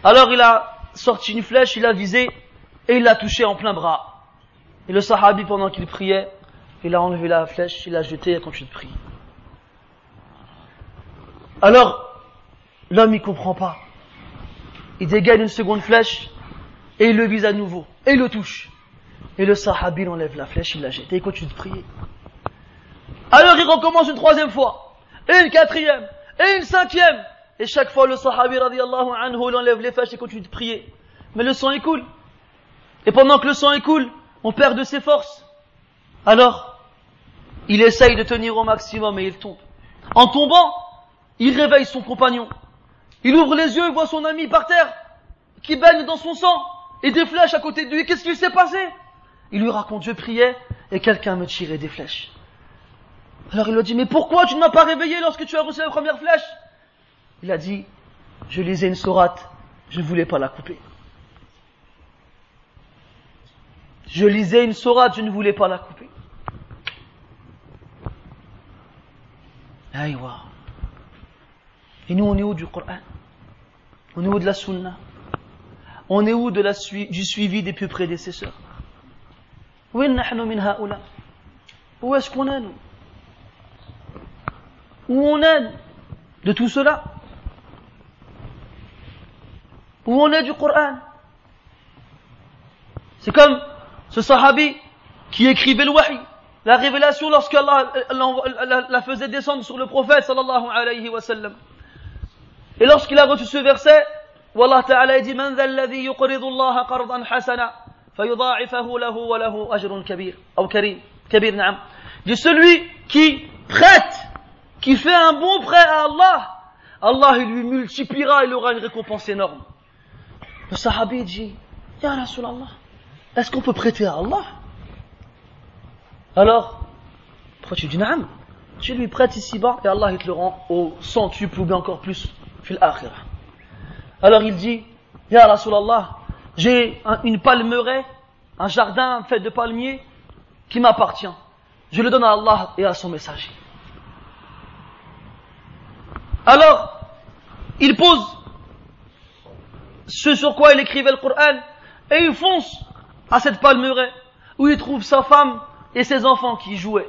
Alors il a sorti une flèche, il l'a visé, et il l'a touché en plein bras. Et le sahabi, pendant qu'il priait, il a enlevé la flèche, il l'a jetée et a de prier. Alors, l'homme, il comprend pas. Il dégaine une seconde flèche, et il le vise à nouveau, et il le touche. Et le sahabi, il enlève la flèche, il la jette, et continue de prier. Alors il recommence une troisième fois, et une quatrième, et une cinquième. Et chaque fois, le sahabi, radiallahu anhu, il enlève les flèches et continue de prier. Mais le sang écoule. Et pendant que le sang écoule, on perd de ses forces. Alors, il essaye de tenir au maximum et il tombe. En tombant, il réveille son compagnon. Il ouvre les yeux et voit son ami par terre, qui baigne dans son sang, et des flèches à côté de lui. Qu'est-ce qui s'est passé? Il lui raconte, je priais, et quelqu'un me tirait des flèches. Alors il lui dit, mais pourquoi tu ne m'as pas réveillé lorsque tu as reçu la première flèche? Il a dit, je lisais une sourate, je ne voulais pas la couper. Je lisais une sourate, je ne voulais pas la couper. Aïwa. Et nous, on est où du Coran? On est où de la Sunna? On est où du suivi des plus prédécesseurs? Où est-ce qu'on est, nous? Où on est de tout cela? Où on est du Coran? C'est comme ce sahabi qui écrivait le wahi, la révélation lorsqu'Allah la faisait descendre sur le prophète sallallahu alayhi wa sallam. Et lorsqu'il a reçu ce verset, Wallah Ta'ala dit Man alladhi yuqridu Allah qardan hasana fayudha'ifahu lahu wa lahu ajrun kabir ou karim kabir na'am. Dit celui qui prête, qui fait un bon prêt à Allah, Allah lui multipliera, il aura une récompense énorme. Le sahabi dit Ya Rasulallah, est-ce qu'on peut prêter à Allah? Alors, pourquoi tu dis Na'am Tu lui prêtes ici-bas et Allah il te le rend au centuple ou bien encore plus alors il dit, Ya Rasulallah, j'ai une palmeraie, un jardin fait de palmiers qui m'appartient. Je le donne à Allah et à son messager. Alors, il pose ce sur quoi il écrivait le Coran et il fonce à cette palmeraie où il trouve sa femme et ses enfants qui jouaient.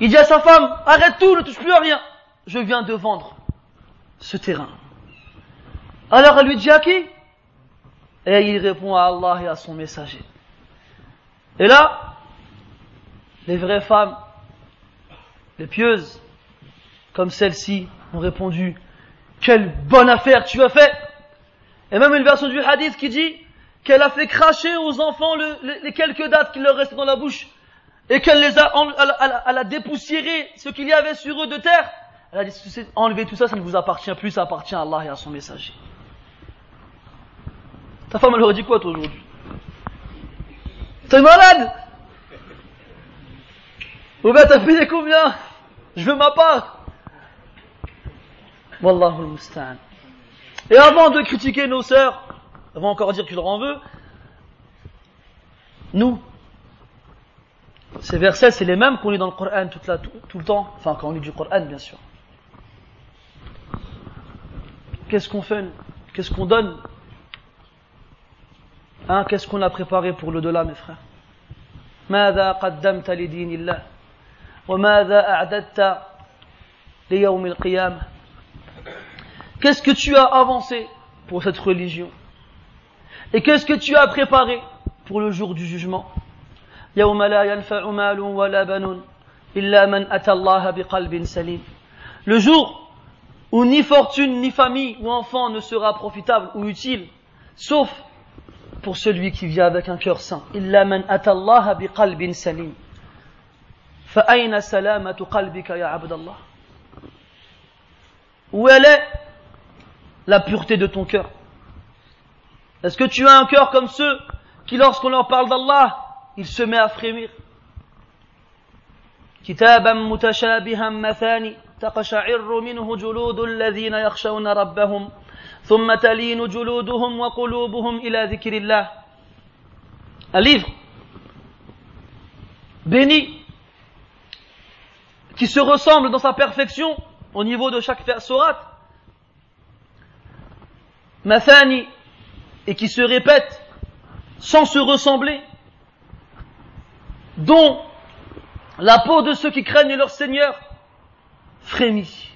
Il dit à sa femme, arrête tout, ne touche plus à rien. Je viens de vendre ce terrain. Alors elle lui dit à qui? Et il répond à Allah et à son messager. Et là, les vraies femmes, les pieuses, comme celle-ci, ont répondu Quelle bonne affaire tu as fait. Et même une version du hadith qui dit qu'elle a fait cracher aux enfants les quelques dates qui leur restaient dans la bouche et qu'elle les a, elle a dépoussiéré ce qu'il y avait sur eux de terre. Elle a dit, enlevez tout ça, ça ne vous appartient plus, ça appartient à Allah et à son messager. Ta femme, elle aurait dit quoi, toi, aujourd'hui? T'es malade! Ou bien t'as payé combien? Je veux ma part. Wallahu musta'an. Et avant de critiquer nos sœurs, avant encore dire que tu leur en veux, nous, ces versets, c'est les mêmes qu'on lit dans le Coran tout, tout le temps, enfin quand on lit du Coran, bien sûr. Qu'est-ce qu'on fait Qu'est-ce qu'on donne hein, Qu'est-ce qu'on a préparé pour le delà, mes frères ماذا قدمت لدين الله وماذا أعددت ليوم القيامة Qu'est-ce que tu as avancé pour cette religion Et qu'est-ce que tu as préparé pour le jour du jugement يوم لا ينفع مال ولا بنون إلا من أتى الله بقلب سليم Le jour où ni fortune, ni famille, ou enfant ne sera profitable ou utile, sauf pour celui qui vient avec un cœur saint. Illa man atallaha biqalbin salim. Fa'ayna salamatu qalbika ya abdallah. Où elle est la pureté de ton cœur Est-ce que tu as un cœur comme ceux qui, lorsqu'on leur parle d'Allah, il se met à frémir كتابا متشابها مثاني تقشعر منه جلود الذين يخشون ربهم ثم تلين جلودهم وقلوبهم إلى ذكر الله un livre béni qui se ressemble dans sa perfection au niveau de chaque sourate mathani, et qui se répètent sans se ressembler, dont la peau de ceux qui craignent leur Seigneur frémit.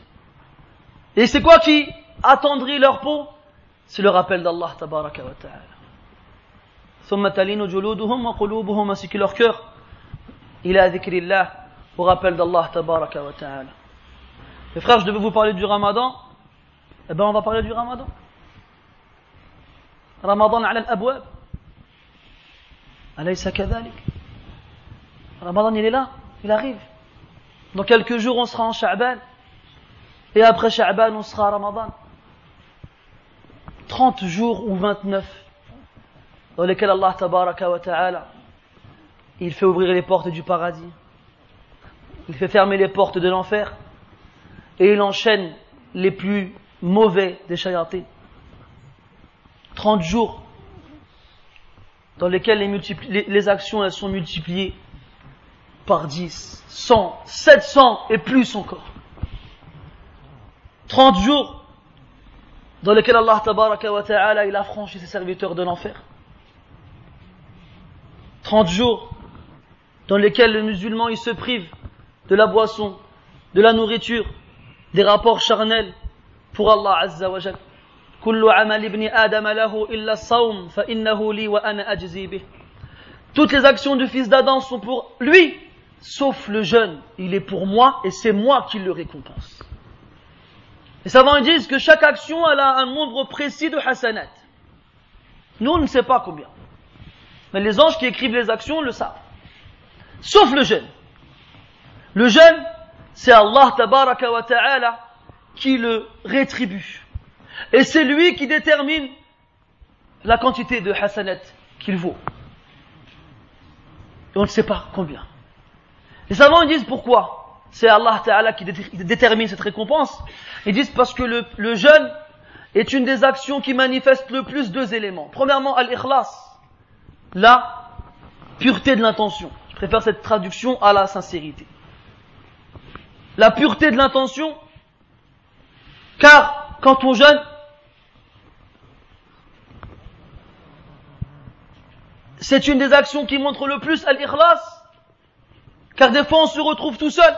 Et c'est quoi qui attendrit leur peau? C'est le rappel d'Allah tabaraka wa ta'ala. ainsi que leur cœur il a au rappel d'Allah tabaraka wa ta'ala. Frères, je devais vous parler du ramadan. Eh bien, on va parler du ramadan. Ramadan على الأبواب. أليس كذلك؟ Ramadan, il est là, il arrive. Dans quelques jours, on sera en Sha'ban. Et après Sha'ban, on sera à Ramadan. 30 jours ou 29 dans lesquels Allah tabaraka wa ta'ala il fait ouvrir les portes du paradis il fait fermer les portes de l'enfer et il enchaîne les plus mauvais des chayatés 30 jours dans lesquels les, les actions elles sont multipliées par 10, 100, 700 et plus encore. 30 jours dans lesquels Allah tabaraka wa ta'ala il a franchi ses serviteurs de l'enfer. 30 jours dans lesquels le musulman il se prive de la boisson, de la nourriture, des rapports charnels pour Allah azza wa Toutes les actions du fils d'Adam sont pour lui sauf le jeûne, il est pour moi et c'est moi qui le récompense. Les savants disent que chaque action a un nombre précis de hasanat. Nous, on ne sait pas combien. Mais les anges qui écrivent les actions le savent. Sauf le jeûne. Le jeûne, c'est Allah wa ta'ala qui le rétribue. Et c'est lui qui détermine la quantité de hasanat qu'il vaut. Et on ne sait pas combien. Les savants disent pourquoi C'est Allah Ta'ala qui détermine cette récompense. Ils disent parce que le, le jeûne est une des actions qui manifeste le plus deux éléments. Premièrement, al-ikhlas, la pureté de l'intention. Je préfère cette traduction à la sincérité. La pureté de l'intention, car quand on jeûne, c'est une des actions qui montre le plus al-ikhlas, car des fois on se retrouve tout seul,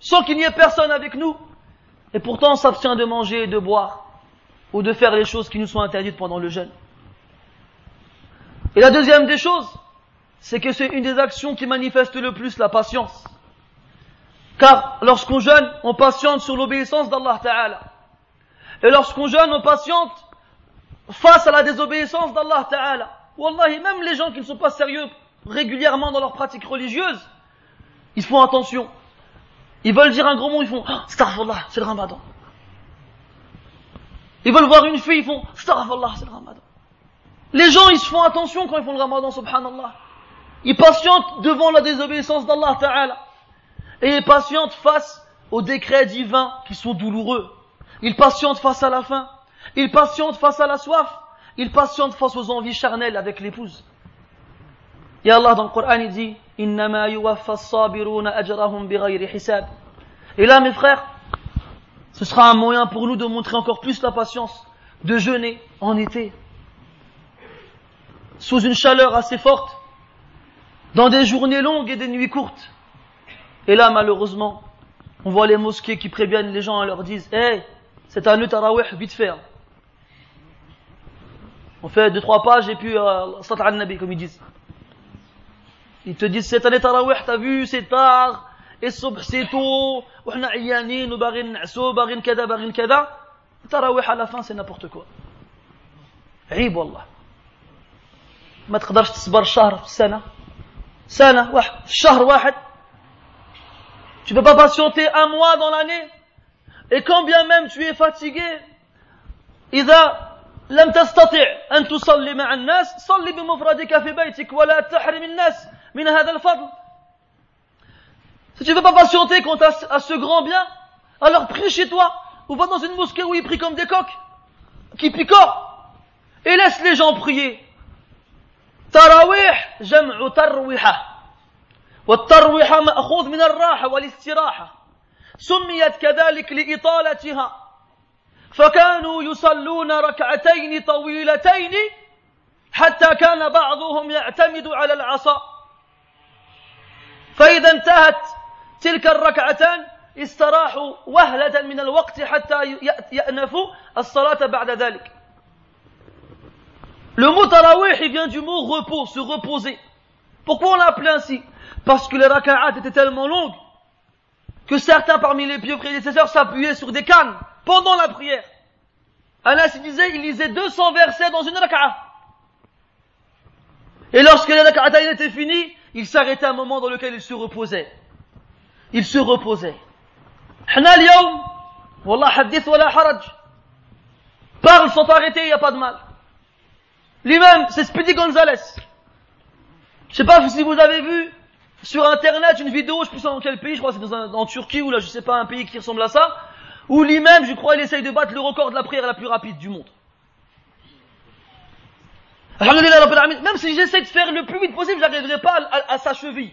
sans qu'il n'y ait personne avec nous, et pourtant on s'abstient de manger et de boire, ou de faire les choses qui nous sont interdites pendant le jeûne. Et la deuxième des choses, c'est que c'est une des actions qui manifeste le plus la patience. Car lorsqu'on jeûne, on patiente sur l'obéissance d'Allah Ta'ala. Et lorsqu'on jeûne, on patiente face à la désobéissance d'Allah Ta'ala. Wallahi, même les gens qui ne sont pas sérieux régulièrement dans leurs pratiques religieuses, ils font attention. Ils veulent dire un gros mot, ils font ah, Starfallah, c'est le ramadan. Ils veulent voir une fille, ils font Starfallah, c'est le ramadan. Les gens, ils se font attention quand ils font le ramadan, subhanallah. Ils patientent devant la désobéissance d'Allah Ta'ala. Et ils patientent face aux décrets divins qui sont douloureux. Ils patientent face à la faim. Ils patientent face à la soif. Ils patientent face aux envies charnelles avec l'épouse. Et Allah dans le Coran il dit et là, mes frères, ce sera un moyen pour nous de montrer encore plus la patience, de jeûner en été, sous une chaleur assez forte, dans des journées longues et des nuits courtes. Et là, malheureusement, on voit les mosquées qui préviennent les gens et leur disent, hé, c'est un tarawih vite fait. Hein. On fait deux, trois pages et puis, euh, nabi comme ils disent. Ils te disent cette année tarawih, t'as vu, c'est tard, et subh c'est tôt, وحنا عيانين وباغيين نعسو باغيين كذا باغيين كذا التراويح à la fin c'est n'importe quoi عيب والله ما تقدرش تصبر شهر في السنة سنة واحد شهر واحد tu peux pas patienter un mois dans l'année et quand bien même tu es fatigué إذا لم تستطع أن تصلي مع الناس صلي بمفردك في بيتك ولا تحرم الناس Si tu ne veux pas patienter quant à, ce grand bien, alors prie chez toi, ou va dans une mosquée où il prie comme des coqs. qui picore et laisse les gens prier. تراويح جمع ترويحة والترويحة مأخوذ من الراحة والاستراحة سميت كذلك لإطالتها فكانوا يصلون ركعتين طويلتين حتى كان بعضهم يعتمد على العصا فإذا انتهت تلك الركعتان استراحوا وهلة من الوقت حتى يأنفوا الصلاة بعد ذلك Le mot tarawih vient du mot repos, se reposer. Pourquoi on l'appelait ainsi Parce que les raka'at étaient tellement longues que certains parmi les pieux prédécesseurs s'appuyaient sur des cannes pendant la prière. Anas disait, il lisait 200 versets dans une raka'a. Et lorsque la raka'a était finie, il s'arrêtait un moment dans lequel il se reposait. Il se reposait. Wallah hadith wa la haraj. Parle sans t'arrêter, il n'y a pas de mal. Lui-même, c'est Speedy Gonzalez. Je sais pas si vous avez vu sur internet une vidéo, je ne sais plus dans quel pays, je crois que c'est en Turquie ou là, je sais pas, un pays qui ressemble à ça où lui-même, je crois, il essaye de battre le record de la prière la plus rapide du monde. Même si j'essaie de faire le plus vite possible, j'arriverai pas à, sa cheville.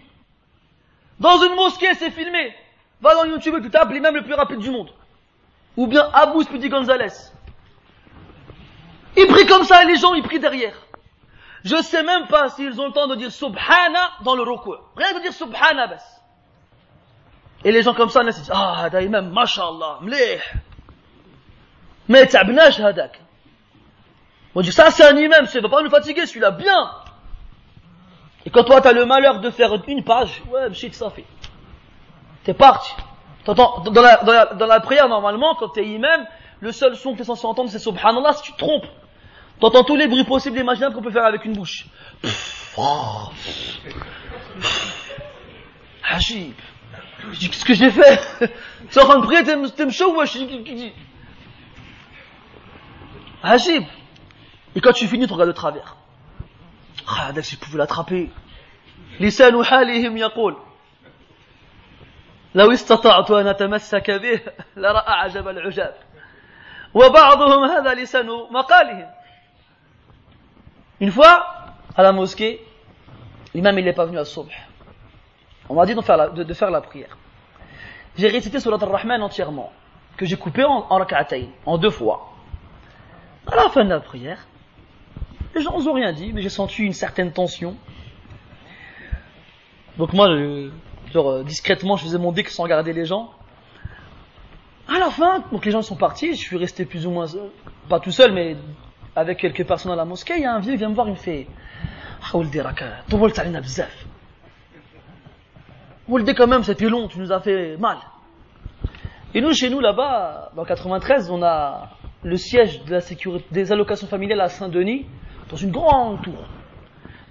Dans une mosquée, c'est filmé. Va dans YouTube et tu tapes l'imam le plus rapide du monde. Ou bien Abu Spiti Gonzalez. Il prie comme ça et les gens, ils prient derrière. Je sais même pas s'ils ont le temps de dire Subhana dans le roku. Rien de dire Subhana, bas. Et les gens comme ça, ils disent, ah, هذا imam, mashallah, mlih. Mais t'abnash hadak. On dit, ça c'est un imam, ça va pas nous fatiguer, celui-là, bien. Et quand toi t'as le malheur de faire une page, ouais, shit, ça fait. T'es parti. T'entends, dans la, dans, la, dans la prière, normalement, quand t'es imam, le seul son que t'es censé entendre, c'est subhanallah, si tu te trompes. T'entends tous les bruits possibles et imaginables qu'on peut faire avec une bouche. Oh. Hajib. Je dis, qu'est-ce que j'ai fait C'est en train de prier, t'es chaud ou je dis, Hajib. Et quand tu finis, tu regardes de travers. Ah, si je pouvais l'attraper. لسان حالهم يقول لو استطعت أن أتمسك به لرأى عجب العجاب وبعضهم هذا لسان مقالهم Une fois, à la mosquée, l'imam il n'est pas venu à Subh. On m'a dit de faire la, prière. J'ai récité Surat al-Rahman entièrement, que j'ai coupé en, en en deux fois. À la fin de la prière, les gens n'ont rien dit, mais j'ai senti une certaine tension. Donc moi, euh, discrètement, je faisais mon dick sans regarder les gens. À la fin, donc les gens sont partis, je suis resté plus ou moins, pas tout seul, mais avec quelques personnes à la mosquée, il y a un vieux qui vient me voir, il me fait Woldé quand même, c'était long, tu nous as fait mal. Et nous, chez nous, là-bas, dans 93, on a le siège de la sécurité, des allocations familiales à Saint-Denis, dans une grande tour.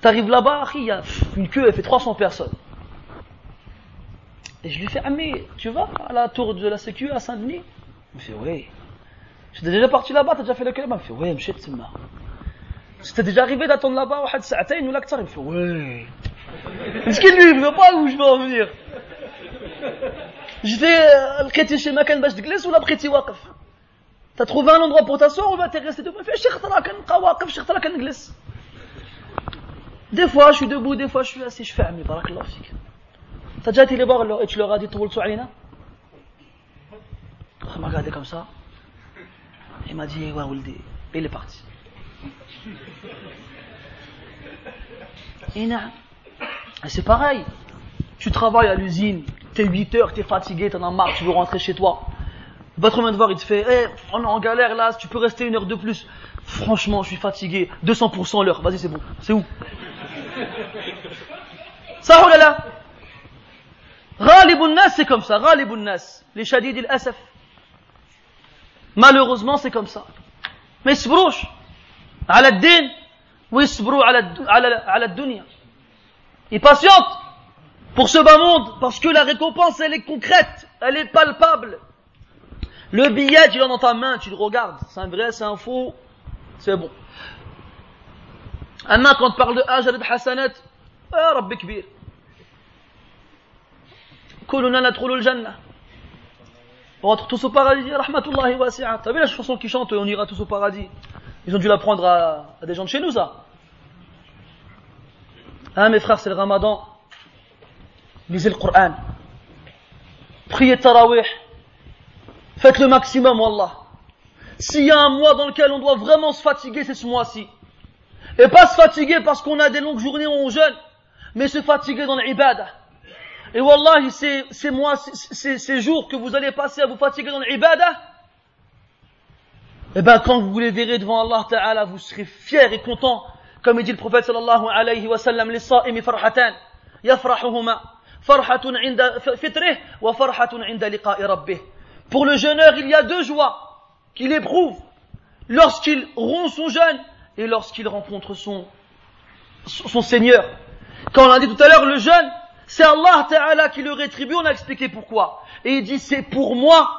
T'arrives là-bas, il y a une queue, elle fait 300 personnes. Et je lui fais, ah mais, tu vas à la tour de la sécu à Saint-Denis? Il me fait, oui. J'étais déjà parti là-bas, t'as déjà fait le kalama Il me fait, oui, m'chet C'était déjà arrivé d'attendre là-bas, ou had sa'atayn ou Il me fait, oui. Est-ce qu'il lui veut pas où je veux en venir J'étais لقيتي شي مكان باش تجلس ولا بقيتي واقف تتروفي ان اندرو بور تاسور ولا تي ريستي دوبا شي خطره كنبقى واقف شي خطره كنجلس دي فوا شو دوبو دي فوا شو سي شفع عمي بارك الله فيك فجاتي لي باغ لو اتش لو غادي طولتو علينا خا ما غادي كم سا Il m'a dit, ouais, Ouldi. Et il est parti. Et non. c'est pareil. Tu travailles à l'usine, t'es 8 heures, t'es fatigué, t'en as marre, tu veux rentrer chez toi. Votre main de voir, il te fait, hey, on est en galère là, tu peux rester une heure de plus. Franchement, je suis fatigué, 200% l'heure, vas-y, c'est bon, c'est où? Ça, oh là là Nas, c'est comme ça, Nas, les shadid il asaf. Malheureusement, c'est comme ça. Mais ils Aladdin, oui À la. Il patiente pour ce bas monde, parce que la récompense, elle est concrète, elle est palpable. Le billet, tu l'as dans ta main, tu le regardes. C'est un vrai, c'est un faux, c'est bon. Anna, quand on parle de Hajar de Hassanet, ah, Rabbi Kbir. On rentre tous au paradis, rahmatullahi wasi'at. T'as vu la chanson qu'ils chantent, on ira tous au paradis. Ils ont dû la prendre à, à des gens de chez nous, ça. Hein, mes frères, c'est le ramadan. Lisez le Coran. Priez Tarawih. Faites le maximum, Wallah. S'il y a un mois dans lequel on doit vraiment se fatiguer, c'est ce mois-ci. Et pas se fatiguer parce qu'on a des longues journées où on jeûne, mais se fatiguer dans l'ibadah. Et Wallah, ces, mois, ces, jours que vous allez passer à vous fatiguer dans l'ibadah, eh ben, quand vous les verrez devant Allah Ta'ala, vous serez fiers et contents. Comme dit le prophète sallallahu alayhi wa sallam, farhatan, yafrahuhuma, farhatun inda fitrih, wa farhatun inda liqa'i rabbih. Pour le jeûneur, il y a deux joies qu'il éprouve lorsqu'il rompt son jeûne et lorsqu'il rencontre son, son Seigneur. Quand on l'a dit tout à l'heure, le jeûne, c'est Allah Ta'ala qui le rétribue, on a expliqué pourquoi. Et il dit, c'est pour moi,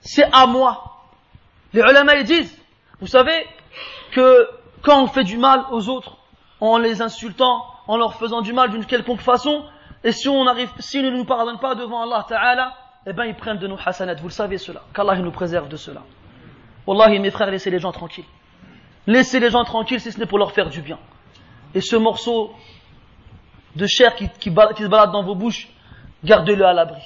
c'est à moi. Les ulama ils disent, vous savez, que quand on fait du mal aux autres, en les insultant, en leur faisant du mal d'une quelconque façon, et si on arrive, s'ils ne nous pardonnent pas devant Allah Ta'ala, eh ben ils prennent de nos hasanat, vous le savez cela, qu'Allah nous préserve de cela. Wallahi mes frères, laissez les gens tranquilles. Laissez les gens tranquilles si ce n'est pour leur faire du bien. Et ce morceau de chair qui, qui, se balade dans vos bouches, gardez-le à l'abri.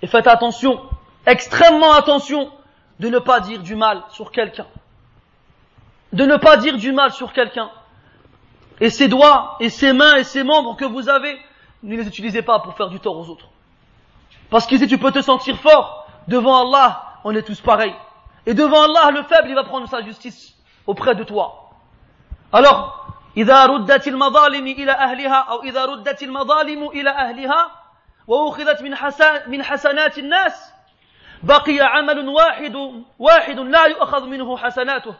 Et faites attention, extrêmement attention, de ne pas dire du mal sur quelqu'un De ne pas dire du mal sur quelqu'un. Et ses doigts, et ses mains, et ses membres que vous avez, ne les utilisez pas pour faire du tort aux autres. Parce qu'ici tu peux te sentir fort, devant Allah, on est tous pareils. Et devant Allah, le faible, il va prendre sa justice auprès de toi. Alors, إذا ردت المظالم إلى أهلها أو إذا ردت المظالم إلى أهلها وأخذت من, حسن من حسنات الناس بقي عمل واحد واحد لا يؤخذ منه حسناته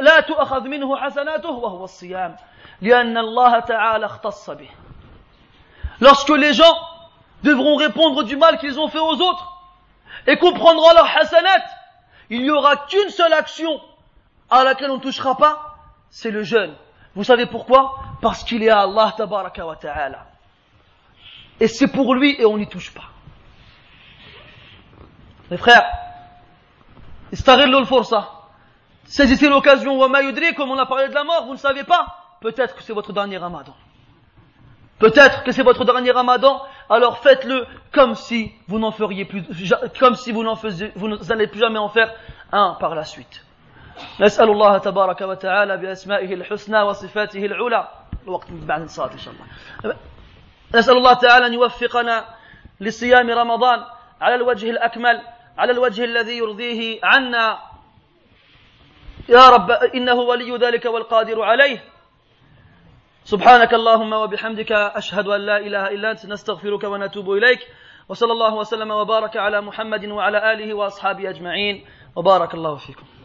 لا تؤخذ منه حسناته وهو الصيام لأن الله تعالى اختص به Lorsque les gens devront répondre du mal qu'ils ont fait aux autres et comprendront leur hasanat, il n'y aura qu'une seule action à laquelle on ne touchera pas, c'est le jeûne. Vous savez pourquoi Parce qu'il est à Allah tabaraka wa ta'ala. Et c'est pour lui et on n'y touche pas. Mes frères, saisissez l'occasion, comme on a parlé de la mort, vous ne savez pas, peut-être que c'est votre dernier ramadan. Peut-être que c'est votre dernier ramadan, alors faites-le comme si vous n'en feriez plus, comme si vous n'en faisiez, vous n'allez plus jamais en faire un par la suite. نسأل الله تبارك وتعالى بأسمائه الحسنى وصفاته العلى الوقت بعد الصلاة إن شاء الله نسأل الله تعالى أن يوفقنا لصيام رمضان على الوجه الأكمل على الوجه الذي يرضيه عنا يا رب إنه ولي ذلك والقادر عليه. سبحانك اللهم وبحمدك أشهد أن لا إله إلا أنت نستغفرك ونتوب إليك. وصلى الله وسلم وبارك على محمد وعلى آله وأصحابه أجمعين. وبارك الله فيكم.